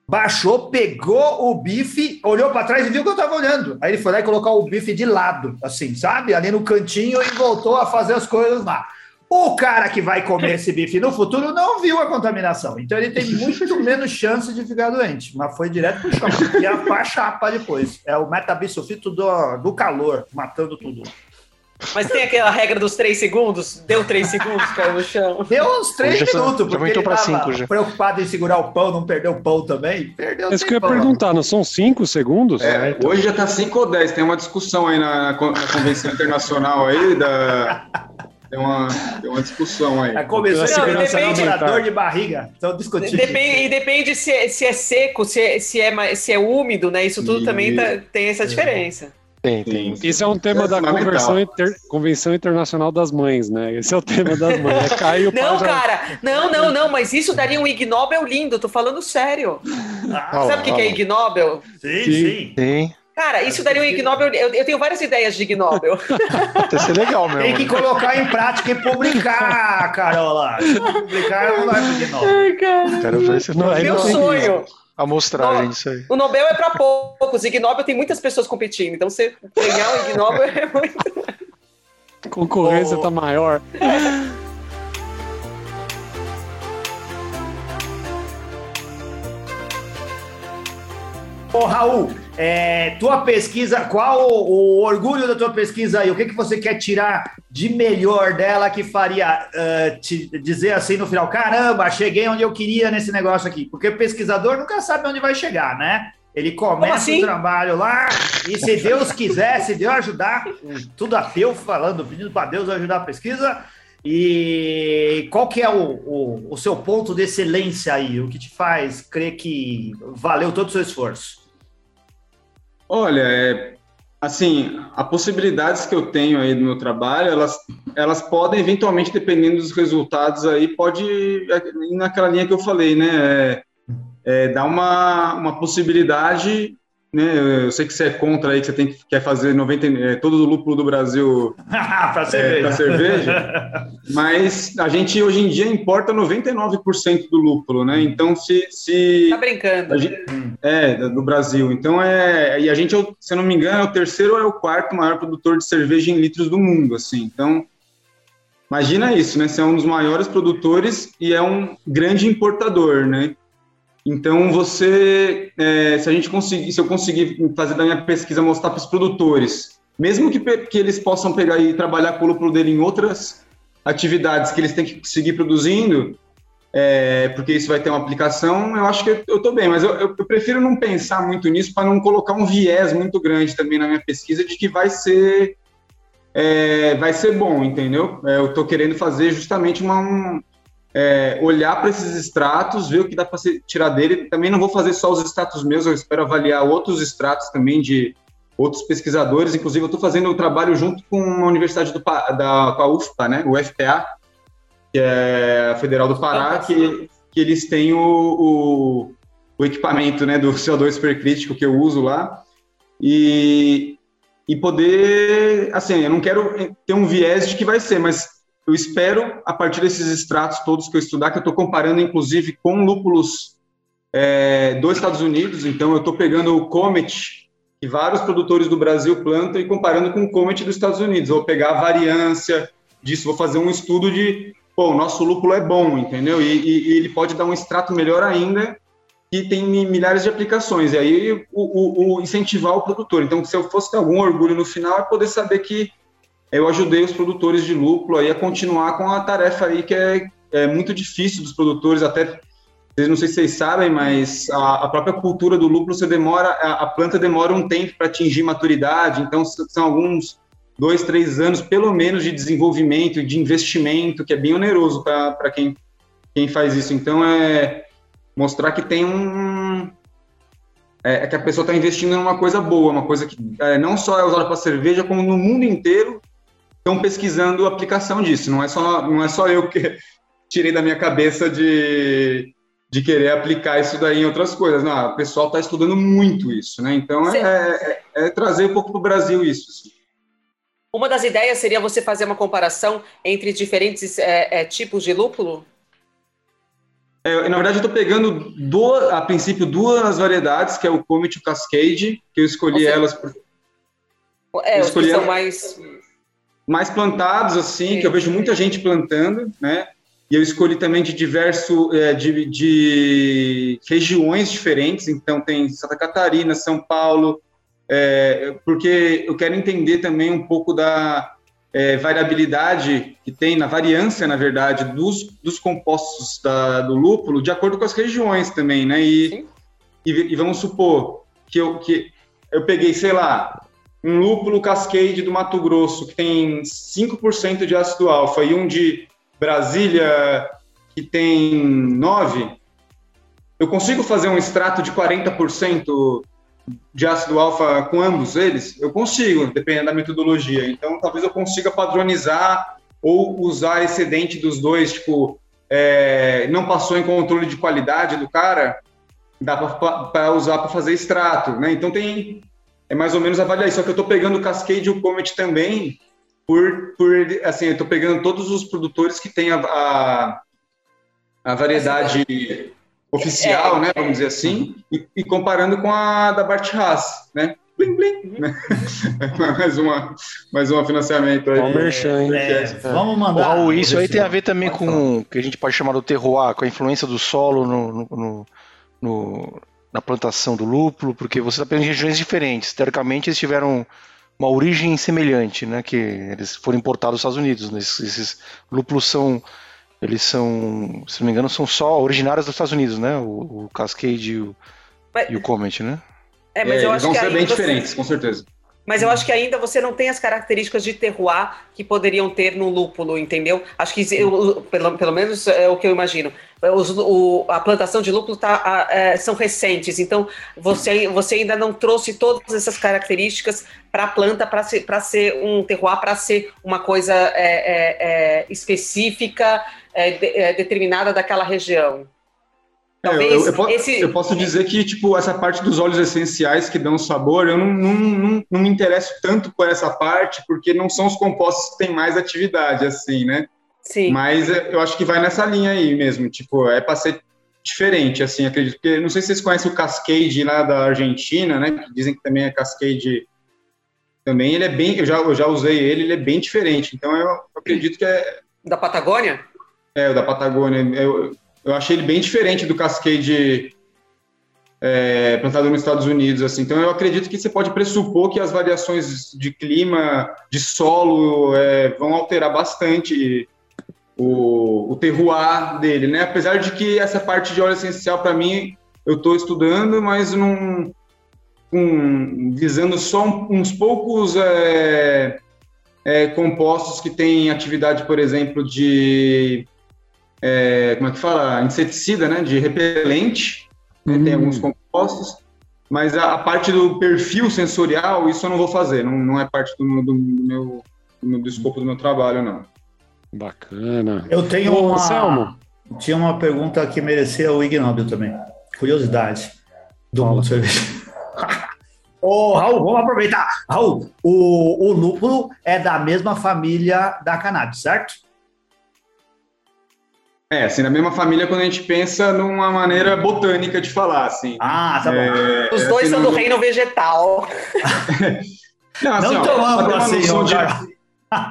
baixou, pegou o bife, olhou para trás e viu que eu estava olhando. Aí ele foi lá e colocou o bife de lado, assim, sabe? Ali no cantinho e voltou a fazer as coisas lá. O cara que vai comer esse bife no futuro não viu a contaminação, então ele tem muito menos chance de ficar doente, mas foi direto pro chão. E a chapa depois. É o metabisulfito do, do calor, matando tudo. Mas tem aquela regra dos três segundos? Deu três segundos, caiu no chão. Deu uns três já minutos, já porque ele tava cinco, já. preocupado em segurar o pão, não perder o pão também. Perdeu Isso que eu ia perguntar, não são cinco segundos? É, então. Hoje já tá cinco ou dez, tem uma discussão aí na, na Convenção Internacional aí da tem uma, tem uma discussão aí. A Comissão de Segurança depende, de barriga. Estão discutindo. Depende, e depende se é, se é seco, se é, se, é, se é úmido, né? Isso tudo e... também tá, tem essa diferença. Tem, tem. Isso é um tema é da Convenção, Inter... Convenção Internacional das Mães, né? Esse é o tema das mães. É Caio não, já... cara, não, não, não, mas isso daria um Ig Nobel lindo, tô falando sério. Ah, Sabe o que, que é Ig Nobel? Sim, sim. sim. Cara, isso daria um Ig Nobel. Eu, eu tenho várias ideias de Ig Nobel. Isso é legal mesmo. Tem que colocar em prática e publicar, Carola. Se publicar, não vai pro Ig Nobel. Ai, cara. Quero ver se não é. Meu sonho. A mostragem disso aí. O Nobel é para poucos. Ig Nobel tem muitas pessoas competindo. Então, você ganhar o Ig Nobel é muito. A concorrência oh. tá maior. Ô, Raul, é, tua pesquisa, qual o, o, orgulho da tua pesquisa aí? O que, que você quer tirar de melhor dela que faria uh, te dizer assim no final: caramba, cheguei onde eu queria nesse negócio aqui? Porque o pesquisador nunca sabe onde vai chegar, né? Ele começa assim? o trabalho lá e se Deus quiser, se Deus ajudar, tudo ateu falando, pedindo para Deus ajudar a pesquisa. E qual que é o, o, o seu ponto de excelência aí? O que te faz crer que valeu todo o seu esforço? Olha, é, assim, as possibilidades que eu tenho aí no meu trabalho, elas, elas podem eventualmente, dependendo dos resultados aí, pode ir naquela linha que eu falei, né? É, é, dar uma, uma possibilidade né? Eu sei que você é contra aí, que você tem que quer fazer 90, é, todo o lúpulo do Brasil para cerveja. É, cerveja. mas a gente hoje em dia importa 99% do lúpulo, né? Então se, se tá brincando? Gente, é do Brasil. Então é e a gente, se eu não me engano, é o terceiro ou é o quarto maior produtor de cerveja em litros do mundo, assim. Então imagina isso, né? Você é um dos maiores produtores e é um grande importador, né? Então, você, é, se a gente conseguir, se eu conseguir fazer da minha pesquisa mostrar para os produtores, mesmo que, que eles possam pegar e trabalhar com o lucro dele em outras atividades que eles têm que seguir produzindo, é, porque isso vai ter uma aplicação, eu acho que eu estou bem, mas eu, eu, prefiro não pensar muito nisso para não colocar um viés muito grande também na minha pesquisa de que vai ser é, vai ser bom, entendeu? É, eu estou querendo fazer justamente uma um, é, olhar para esses extratos, ver o que dá para tirar dele. Também não vou fazer só os extratos meus, eu espero avaliar outros extratos também de outros pesquisadores. Inclusive, eu estou fazendo um trabalho junto com a Universidade do, da com a UFPA, né, o FPA, que é a Federal do Pará, que, que eles têm o, o, o equipamento né, do CO2 supercrítico que eu uso lá. E, e poder, assim, eu não quero ter um viés de que vai ser, mas eu espero, a partir desses extratos todos que eu estudar, que eu estou comparando, inclusive, com lúpulos é, dos Estados Unidos, então eu estou pegando o Comet, que vários produtores do Brasil plantam, e comparando com o Comet dos Estados Unidos. Eu vou pegar a variância disso, vou fazer um estudo de, pô, o nosso lúpulo é bom, entendeu? E, e, e ele pode dar um extrato melhor ainda, que tem milhares de aplicações. E aí, o, o, o incentivar o produtor. Então, se eu fosse ter algum orgulho no final, é poder saber que eu ajudei os produtores de lúpulo aí a continuar com a tarefa aí que é, é muito difícil dos produtores, até não sei se vocês sabem, mas a, a própria cultura do lúpulo você demora, a, a planta demora um tempo para atingir maturidade, então são alguns dois, três anos pelo menos de desenvolvimento e de investimento, que é bem oneroso para quem, quem faz isso. Então é mostrar que tem um é, é que a pessoa está investindo em uma coisa boa, uma coisa que é, não só é usada para cerveja, como no mundo inteiro estão pesquisando a aplicação disso. Não é só, não é só eu que tirei da minha cabeça de, de querer aplicar isso daí em outras coisas. Não, o pessoal está estudando muito isso, né? Então é, é, é, trazer um pouco para o Brasil isso. Assim. Uma das ideias seria você fazer uma comparação entre diferentes é, é tipos de lúpulo? É, na verdade, eu estou pegando, duas, a princípio, duas variedades, que é o Comet e o Cascade, que eu escolhi seja, elas por... É, eu escolhi os que são mais mais plantados, assim, que eu vejo muita gente plantando, né? E eu escolhi também de diversos, é, de, de, regiões diferentes, então tem Santa Catarina, São Paulo, é, porque eu quero entender também um pouco da é, variabilidade que tem, na variância, na verdade, dos, dos compostos da, do lúpulo, de acordo com as regiões também, né? E, e, e, vamos supor que eu, que eu peguei, sei lá, um lúpulo Cascade do Mato Grosso, que tem 5% de ácido alfa, e um de Brasília, que tem 9%, eu consigo fazer um extrato de 40% de ácido alfa com ambos eles? Eu consigo, dependendo da metodologia. Então, talvez eu consiga padronizar ou usar excedente dos dois, tipo, é, não passou em controle de qualidade do cara, dá para usar para fazer extrato, né? Então tem é mais ou menos avaliar isso. Só que eu estou pegando o Cascade e o Comet também, por, por assim, eu estou pegando todos os produtores que têm a, a, a variedade oficial, é, né, vamos dizer assim, e, e, comparando com a da Bart Haas, né? Blim, blim, uhum. né? mais, uma, mais um financiamento aí. Bom merchan, é, vamos mandar. Oh, isso aí tem a ver também com o que a gente pode chamar do terroir, com a influência do solo no, no, no, no na plantação do lúpulo, porque você está pegando regiões diferentes. Teoricamente, eles tiveram uma origem semelhante, né? Que eles foram importados dos Estados Unidos. Né? Esses, esses, lúpulos são, eles são, se não me engano, são só originários dos Estados Unidos, né? O, o Cascade e o, mas, e o Comet, né? É, mas é, eu acho vão que ser bem você... diferentes, com certeza. Mas eu acho que ainda você não tem as características de terroir que poderiam ter no lúpulo, entendeu? Acho que, eu, pelo, pelo menos é o que eu imagino. Os, o, a plantação de lúpulo tá, é, são recentes, então você, você ainda não trouxe todas essas características para a planta para ser, ser um terroir, para ser uma coisa é, é, é específica, é, de, determinada daquela região. Talvez é, eu, eu, esse... eu, posso dizer que, tipo, essa parte dos óleos essenciais que dão sabor, eu não, não, não, não, me interesso tanto por essa parte, porque não são os compostos que têm mais atividade, assim, né? Sim. Mas é, eu acho que vai nessa linha aí mesmo, tipo, é para ser diferente, assim, acredito. Porque não sei se vocês conhecem o Cascade lá da Argentina, né? Que dizem que também é Cascade também. Ele é bem, eu já, eu já usei ele, ele é bem diferente. Então eu acredito que é. Da Patagônia? É, o da Patagônia. Eu, eu achei ele bem diferente do Cascade é, plantado nos Estados Unidos. Assim. Então, eu acredito que você pode pressupor que as variações de clima, de solo, é, vão alterar bastante o, o, terroir dele, né? Apesar de que essa parte de óleo essencial, para mim, eu estou estudando, mas não um, visando só uns poucos é, é, compostos que têm atividade, por exemplo, de é, como é que fala, inseticida, né? De repelente. Né? Tem alguns compostos, mas a, a, parte do perfil sensorial, isso eu não vou fazer. Não, não é parte do, do, do meu do, do escopo do meu trabalho, não. Bacana. Eu tenho Ô, uma. Selmo. Tinha uma pergunta que merecia o ignóbil também. Curiosidade do mundo cerveja. Ô, Raul, vamos aproveitar. Raul, o, o lúpulo é da mesma família da cannabis, certo? É, assim, na mesma família quando a gente pensa numa maneira botânica de falar, assim. Ah, tá bom. É, Os dois assim, são do reino vegetal. não, assim, Não ó, assim, de,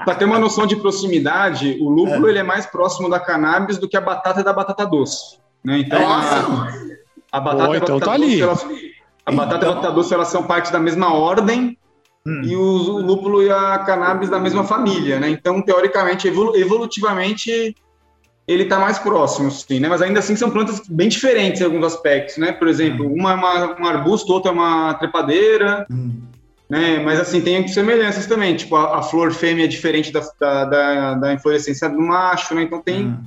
Para ter uma noção de proximidade, o lúpulo é. ele é mais próximo da cannabis do que a batata e da batata doce. Né? Então, é. a, a, batata a então batata tá doce, ali. Elas, a batata então... e a batata doce elas são parte da mesma ordem hum. e o, o, lúpulo e a cannabis da mesma família. Né? Então, teoricamente, evolu evolutivamente, ele está mais próximo, sim, né? Mas ainda assim são plantas bem diferentes em alguns aspectos, né? Por exemplo, hum. uma é uma, um arbusto, outra é uma trepadeira. Hum né? Mas assim, tem semelhanças também, tipo, a, a flor fêmea é diferente da, da, da, da, inflorescência do macho, né? Então tem, hum.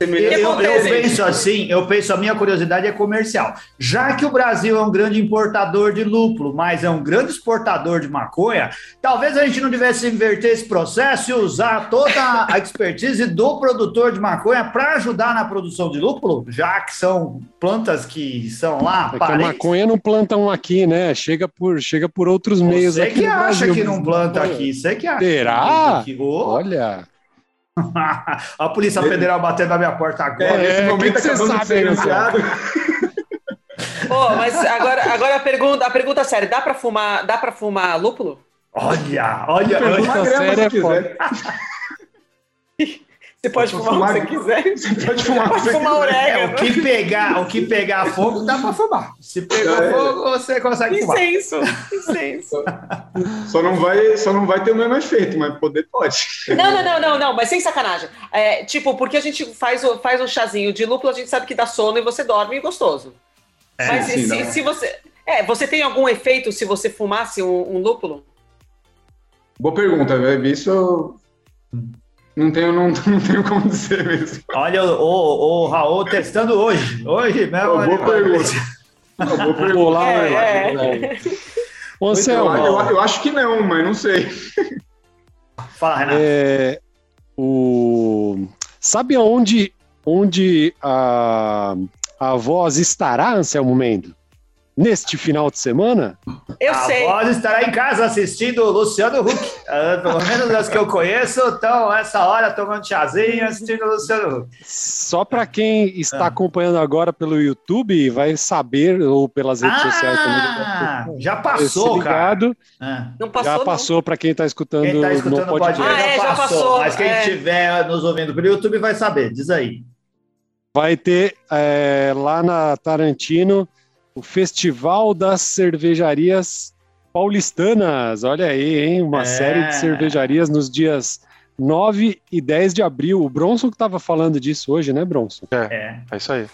Eu, eu, penso assim, eu penso, a minha curiosidade é comercial. Já que o Brasil é um grande importador de lúpulo, mas é um grande exportador de maconha, talvez a gente não devesse inverter esse processo e usar toda a expertise do produtor de maconha para ajudar na produção de lúpulo, já que são plantas que são lá. É que a maconha não plantam aqui, né? Chega por, chega por outros meios. Você que acha Brasil. que não planta aqui, você que acha. Será? Que oh. Olha. A Polícia Federal batendo na minha porta agora. É, nesse momento que, que você sabe, Pô, mas agora, agora a pergunta, a pergunta séria, dá para fumar, dá para fumar lúpulo? Olha, olha, pergunta séria é foda. Você pode fumar, fumar, o que você quiser. Você pode fumar, pode fumar orégano. É, o que pegar, o que pegar fogo dá para fumar. Se pegar é. fogo, você consegue fumar. Incenso, incenso. Só não vai, só não vai ter o mesmo efeito, mas poder pode. Não, não, não, não, não, mas sem sacanagem. É, tipo, porque a gente faz o, faz um chazinho de lúpulo, a gente sabe que dá sono e você dorme gostoso. É, mas sim, se, se, você, é, você tem algum efeito se você fumasse um, um lúpulo? Boa pergunta, isso não tenho, não, não tenho como dizer mesmo. Olha o, o, o Raul testando hoje. Hoje mesmo. boa pergunta. boa pergunta. Lá, é, é. Ô, Selma, eu, eu, acho que não, mas não sei. Fala, Renato. É, o... Sabe onde, onde a, a voz estará, Anselmo Mendo? neste final de semana? Eu a sei. Pode estará em casa assistindo o Luciano Huck. Uh, pelo menos as que eu conheço estão essa hora tomando chazinho assistindo o Luciano Huck. Só para quem está ah. acompanhando agora pelo YouTube, vai saber, ou pelas redes ah, sociais também. Já passou, ligado. cara. Não passou, já passou para quem está escutando, quem tá escutando no podcast. Ah, é, já, passou. Mas quem estiver é. nos ouvindo pelo YouTube vai saber. Diz aí. Vai ter é, lá na Tarantino o Festival das Cervejarias Paulistanas. Olha aí, hein? Uma é. série de cervejarias nos dias 9 e 10 de abril. O Bronson que estava falando disso hoje, né, Bronson? É, é, é isso aí.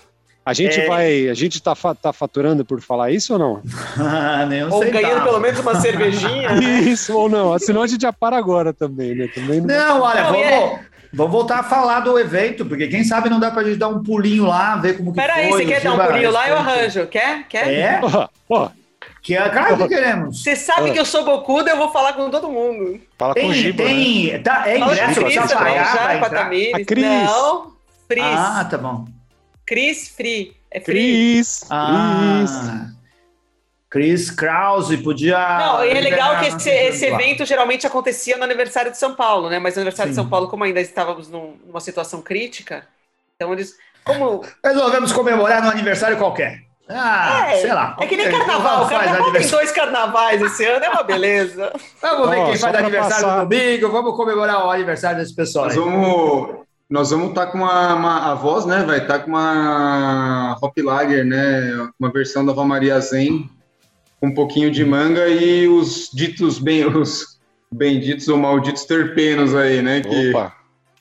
A gente é... vai. A gente tá, tá faturando por falar isso ou não? ah, nem ou ganhando pelo menos uma cervejinha. isso, ou não. Senão a gente já para agora também, né? Também não, não olha, vamos. Vamos voltar a falar do evento, porque quem sabe não dá pra gente dar um pulinho lá, ver como que Pera foi. Peraí, você quer dar um pulinho lá, eu arranjo. Quer? Quer? É? Oh, oh. Que é, claro que queremos. Você sabe oh. que eu sou bocuda, eu vou falar com todo mundo. Fala tem, com o Giba, tem, né? tá, É ingresso, precisa pagar já, pra Tamires. A Cris. Não, Fris. Ah, tá bom. Cris Free. É free. Cris. Ah. Chris Krause podia. Não, e é legal que esse, esse evento geralmente acontecia no aniversário de São Paulo, né? Mas no aniversário Sim. de São Paulo, como ainda estávamos num, numa situação crítica, então eles. Como... Resolvemos comemorar no aniversário qualquer. Ah, é, sei lá. É que nem carnaval. O carnaval tem dois carnavais esse ano, é uma beleza. vamos ver oh, quem faz aniversário passar... no domingo, vamos comemorar o aniversário desse pessoal. Nós vamos, nós vamos estar tá com uma, uma, a voz, né? Vai estar tá com uma Hop Lager, né? Uma versão da Maria Zen um pouquinho de manga e os ditos bem os benditos ou malditos terpenos aí, né? Que, Opa.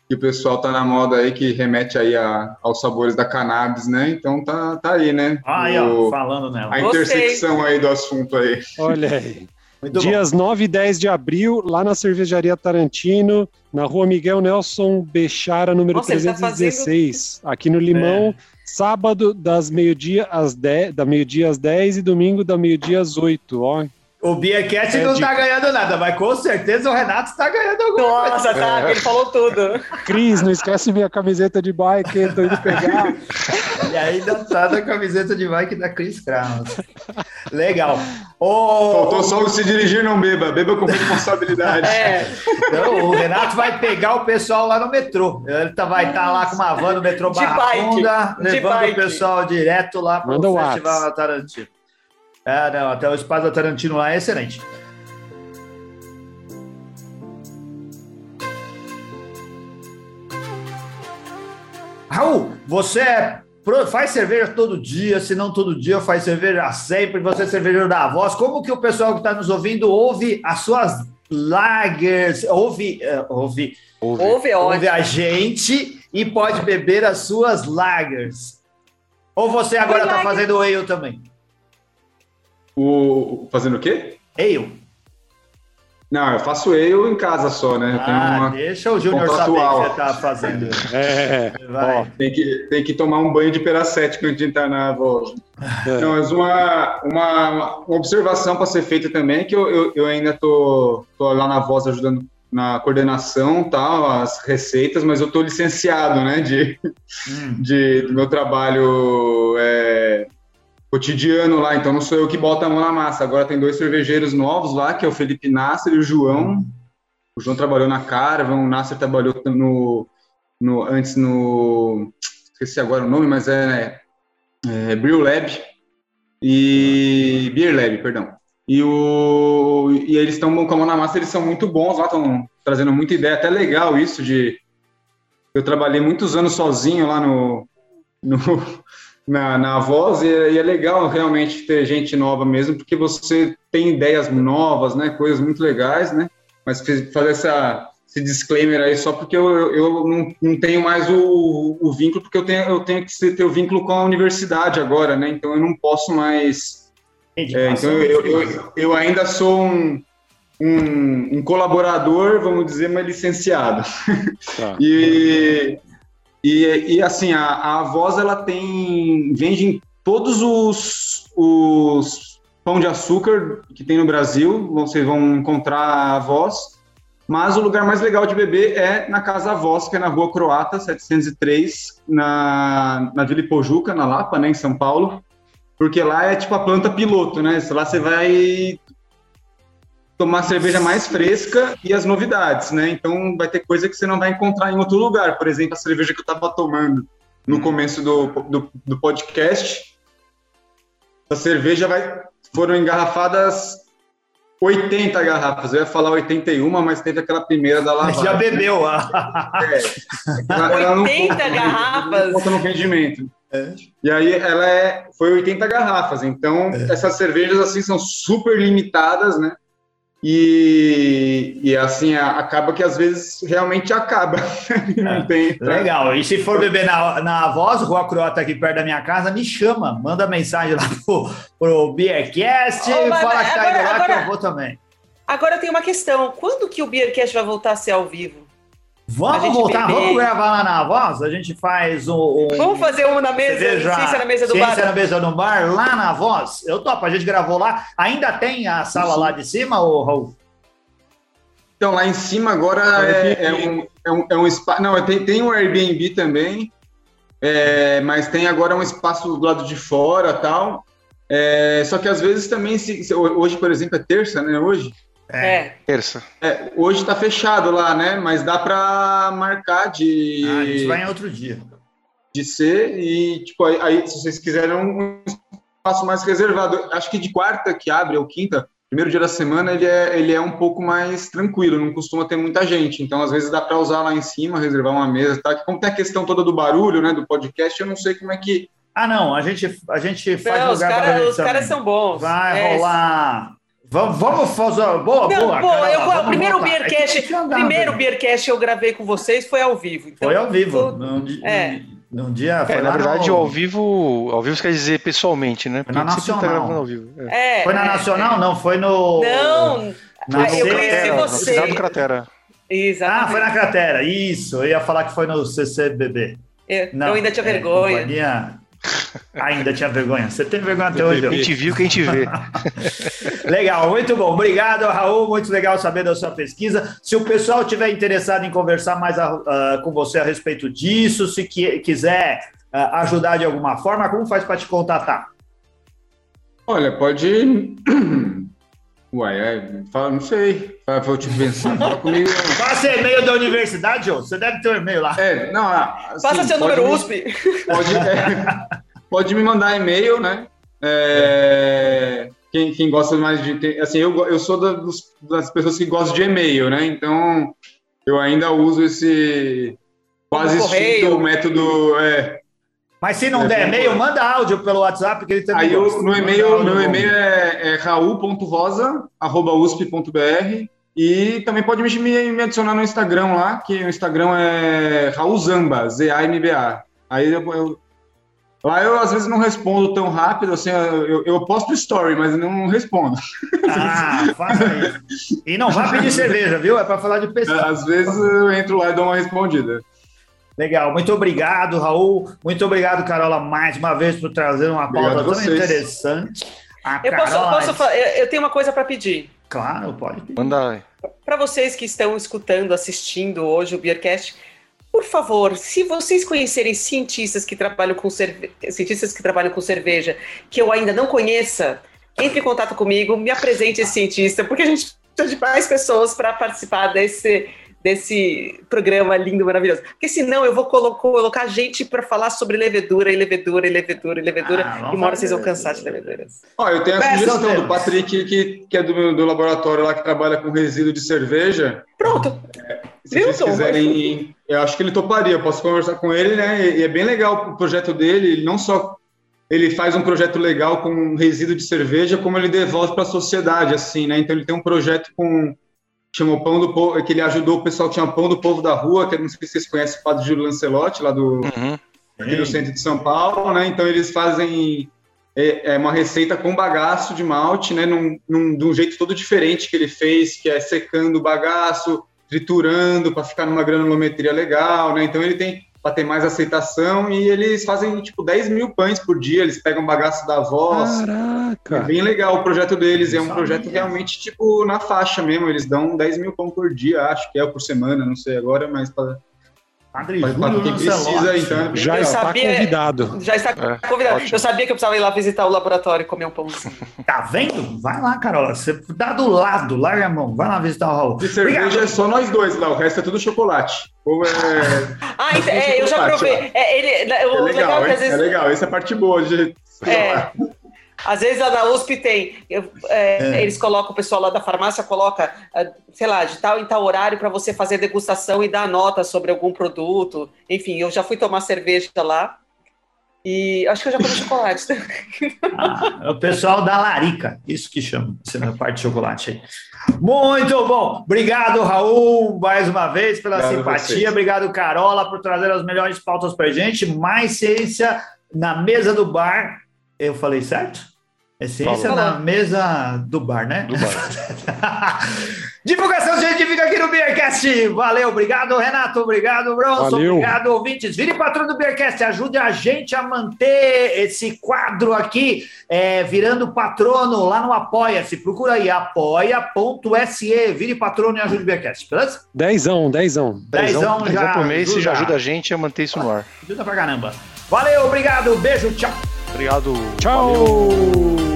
que o pessoal tá na moda aí, que remete aí a, aos sabores da cannabis, né? Então tá, tá aí, né? Ah, aí, ó, falando nela. A intersecção aí do assunto aí. Olha aí. Muito Dias bom. 9 e 10 de abril, lá na Cervejaria Tarantino, na rua Miguel Nelson Bechara, número Nossa, 316, tá fazendo... aqui no Limão. É. Sábado, das meio-dia às 10, da meio-dia às 10 e domingo, da meio-dia às 8. Ó, o Beercat é não de... tá ganhando nada, mas com certeza o Renato está ganhando alguma Nossa, coisa. tá, é. ele falou tudo. Cris, não esquece minha camiseta de bike, tô indo pegar. e ainda tá na camiseta de bike da Cris Kraus. Legal. Oh, Faltou só o se dirigir não beba, beba com responsabilidade. É. Então, o Renato vai pegar o pessoal lá no metrô. Ele tá, vai estar tá lá com uma van no metrô de Barra bike. Funda, levando o pessoal direto lá para o Festival Tarantino. É, não, até o espaço da Tarantino lá é excelente. Raul, você é faz cerveja todo dia, se não todo dia, faz cerveja sempre, você é cervejeiro da voz. Como que o pessoal que está nos ouvindo ouve as suas lagers, ouve, uh, ouve, ouve, ouve, ouve a gente e pode beber as suas lagers? Ou você agora está fazendo ale também? O, fazendo o quê? Ale. Não, eu faço ale em casa só, né? ah, uma, deixa o Júnior saber o que você tá fazendo. É, Vai. tem, que, tem que tomar um banho de peracético antes de entrar na voz. É. Não, mas uma, uma, uma observação para ser feita também é que eu, eu, eu, ainda tô, tô lá na voz ajudando na coordenação, tal, as receitas, mas eu tô licenciado, né, de, hum. de do meu trabalho é, cotidiano lá, então não sou eu que boto a mão na massa. Agora tem dois cervejeiros novos lá, que é o Felipe Nasser e o João. O João trabalhou na Caravan, o Nasser trabalhou no, no antes no esqueci agora o nome, mas é, é Brew Lab e Beer Lab, perdão. E, o, e eles estão com a mão na massa, eles são muito bons lá, estão trazendo muita ideia, até legal isso de eu trabalhei muitos anos sozinho lá no, no na, na voz e, e, é legal realmente ter gente nova mesmo, porque você tem ideias novas, né, coisas muito legais, né, mas fazer essa, esse disclaimer aí só porque eu, eu, não, não, tenho mais o, o, vínculo, porque eu tenho, eu tenho que ter o vínculo com a universidade agora, né, então eu não posso mais... É, então eu, eu, eu, ainda sou um, um, um, colaborador, vamos dizer, mas licenciado. Tá. e, e, e assim, a, a voz ela tem. vende em todos os, os pão de açúcar que tem no Brasil, vocês vão encontrar a voz. Mas o lugar mais legal de beber é na Casa Voz, que é na Rua Croata, 703, na, na Vila Ipojuca, na Lapa, né, em São Paulo. Porque lá é tipo a planta piloto, né? Lá você vai tomar cerveja mais fresca e as novidades, né? Então vai ter coisa que você não vai encontrar em outro lugar. Por exemplo, a cerveja que eu estava tomando no começo do, do, do, podcast. A cerveja vai foram engarrafadas 80 garrafas. Eu ia falar 81, mas teve aquela primeira da lavagem. Já bebeu. é, ela, ela 80 não, garrafas? Não no rendimento. É. E aí ela é, foi 80 garrafas. Então, é. essas cervejas assim são super limitadas, né? E, e assim, acaba que às vezes realmente acaba. É, tem, Legal. E se for beber na, na voz, Rua Croata aqui perto da minha casa, me chama, manda mensagem lá pro, pro Beercast, oh, fala que tá indo lá agora, que eu vou também. Agora tem uma questão: quando que o Beercast vai voltar a ser ao vivo? Vamos voltar, beber. vamos gravar lá na voz? A gente faz um. um vamos fazer uma na mesa, cerveja, ciência na mesa do ciência bar. Ciência na mesa do bar, lá na voz. Eu topo, a gente gravou lá. Ainda tem a sala Sim. lá de cima, ou Raul? Então, lá em cima agora é, é, um, é, um, é um espaço. Não, tem, tem um Airbnb também, é, mas tem agora um espaço do lado de fora tal. É, só que às vezes também, se, se, hoje, por exemplo, é terça, né? Hoje. É. é. Terça. É, hoje está fechado lá, né? Mas dá para marcar de. Ah, a gente vai em outro dia. De ser e, tipo, aí, aí, se vocês quiserem um espaço mais reservado, acho que de quarta que abre, ou quinta, primeiro dia da semana, ele é, ele é um pouco mais tranquilo, não costuma ter muita gente. Então, às vezes, dá para usar lá em cima, reservar uma mesa, tá? Como tem a questão toda do barulho, né, do podcast, eu não sei como é que. Ah, não, a gente, a gente faz não, lugar Os caras cara são bons. Vai é. rolar Vamos, vamos fazer. Boa, Não, boa. Carola, eu, o vamos primeiro voltar. Beercast, É primeiro velho. Beercast eu gravei com vocês foi ao vivo. então- Foi ao vivo. Tô- Num, É. num dia. Foi É, na verdade, no- ao vivo, ao vivo quer dizer pessoalmente, né? Foi na Porque tá Nacional. gravando ao vivo. É. É, Foi na é, Nacional? Não, foi no. Não, Na eu conheci você. final do Cratera. exatamente. Ah, foi na cratera. Isso. Eu ia falar que foi no CCBB. Eu, Não, eu ainda tinha é, vergonha. companhia- Ainda tinha vergonha. Você tem vergonha até hoje. Quem viu? te viu, quem te vê. Legal, muito bom. Obrigado, Raul. Muito legal saber da sua pesquisa. Se o pessoal tiver interessado em conversar mais a- ah, com você a respeito disso, se qui- quiser ah, ajudar de alguma forma, como faz para te contatar? Olha, pode. Uai, é, fala, não sei. Fala, Vou te pensar. Fala comigo. Passa e-mail da universidade, ô. Você deve ter um e-mail lá. É, não, ah, assim, Passa seu número me- USP. Pode, é, pode me mandar e-mail, né? É, quem, quem gosta mais de. tem- Assim, eu, eu sou da- dos- das pessoas que gostam de e-mail, né? Então, eu ainda uso esse quase extinto método. É, Mas se não É, der e-mail, manda áudio pelo WhatsApp que ele também Aí eu, Manda e-mail, meu e-mail é, é raul.rosa.usp.br e também pode me, me adicionar no Instagram lá, que o Instagram é Raul Zamba, Z-A-M-B-A. Aí eu, eu- lá eu às vezes não respondo tão rápido, assim, eu, eu posto story, mas não respondo. Ah, faça isso. E não vá pedir cerveja, viu? É para falar de pesquisa. Às vezes eu entro lá e dou uma respondida. Legal, muito obrigado, Raul. Muito obrigado, Carola, mais uma vez por trazer uma pauta tão interessante. A Eu posso, Carola- posso eu, eu tenho uma coisa para pedir. Claro, pode. pedir. Manda. Para vocês que estão escutando, assistindo hoje o Beercast, por favor, se vocês conhecerem cientistas que trabalham com cerve... cientistas que trabalham com cerveja que eu ainda não conheça, entre em contato comigo, me apresente esse cientista, porque a gente precisa de mais pessoas para participar desse desse programa lindo, maravilhoso. Porque senão eu vou colo- colocar gente para falar sobre levedura e levedura e levedura e levedura, Ah, e uma hora vocês vão cansar de leveduras. Ó, eu tenho a sugestão do. Patrick, que, que é do, do laboratório lá que trabalha com resíduo de cerveja. Pronto. Se vocês Milton, quiserem, eu acho que ele toparia, eu posso conversar com ele, né? E é bem legal o projeto dele, ele não só ele faz um projeto legal com resíduo de cerveja, como ele devolve para a sociedade, assim, né? Então ele tem um projeto com chamou Pão do Povo, que ele ajudou o pessoal que chama Pão do Povo da Rua, que eu não sei se vocês conhecem o Padre Júlio Lancelotti, lá do Uhum. aqui no centro de São Paulo, né? Então eles fazem é, é uma receita com bagaço de malte, né? Num, num, de um jeito todo diferente que ele fez, que é secando o bagaço, triturando para ficar numa granulometria legal, né? Então ele tem para ter mais aceitação e eles fazem tipo 10 mil pães por dia, eles pegam bagaço da voz. É Caraca! bem legal o projeto deles, é um projeto realmente tipo na faixa mesmo, eles dão 10 mil pão por dia, acho que é ou por semana, não sei agora, mas para Padre Júlio precisa, Lancelotti. então é Já está sabia- convidado. Já está É, convidado. ótimo. Eu sabia que eu precisava ir lá visitar o laboratório e comer um pãozinho. Tá vendo? Vai lá, Carola. Você dá do lado, larga a mão. Vai lá visitar o Raul. De cerveja é só nós dois lá, o resto é tudo chocolate. Ou é, Ah, então, é, eu já provei. É, ele, é o legal, legal, é vezes, É legal, essa é a parte boa de. É. às vezes lá na USP tem. eu- é, É. Eles colocam, o pessoal lá da farmácia coloca, ah, sei lá, de tal em tal horário para você fazer degustação e dar nota sobre algum produto. Enfim, eu já fui tomar cerveja lá. E acho que eu já comi chocolate. Ah, é o pessoal da Larica, isso que chama, essa parte de chocolate aí. Muito bom. Obrigado, Raul, mais uma vez pela Obrigado simpatia. vocês. Obrigado, Carola, por trazer as melhores pautas pra gente. Mais ciência na mesa do bar. Eu falei certo? É ciência Falou. na mesa do bar, né? Do bar. Divulgação científica aqui no Beercast. Valeu, obrigado, Renato. Obrigado, Bronson. Valeu. Obrigado, ouvintes. Vire patrão do Beercast. Ajude a gente a manter esse quadro aqui é, virando patrono lá no Apoia-se. Procura aí, apoia.se. Vire patrono e ajude o Beercast, beleza? Dezão, dezão. Dezão Dezão já por mês, você já ajuda. ajuda a gente a manter isso no ar. Ajuda pra caramba. Valeu, obrigado. Beijo, tchau. Obrigado. Tchau. Valeu.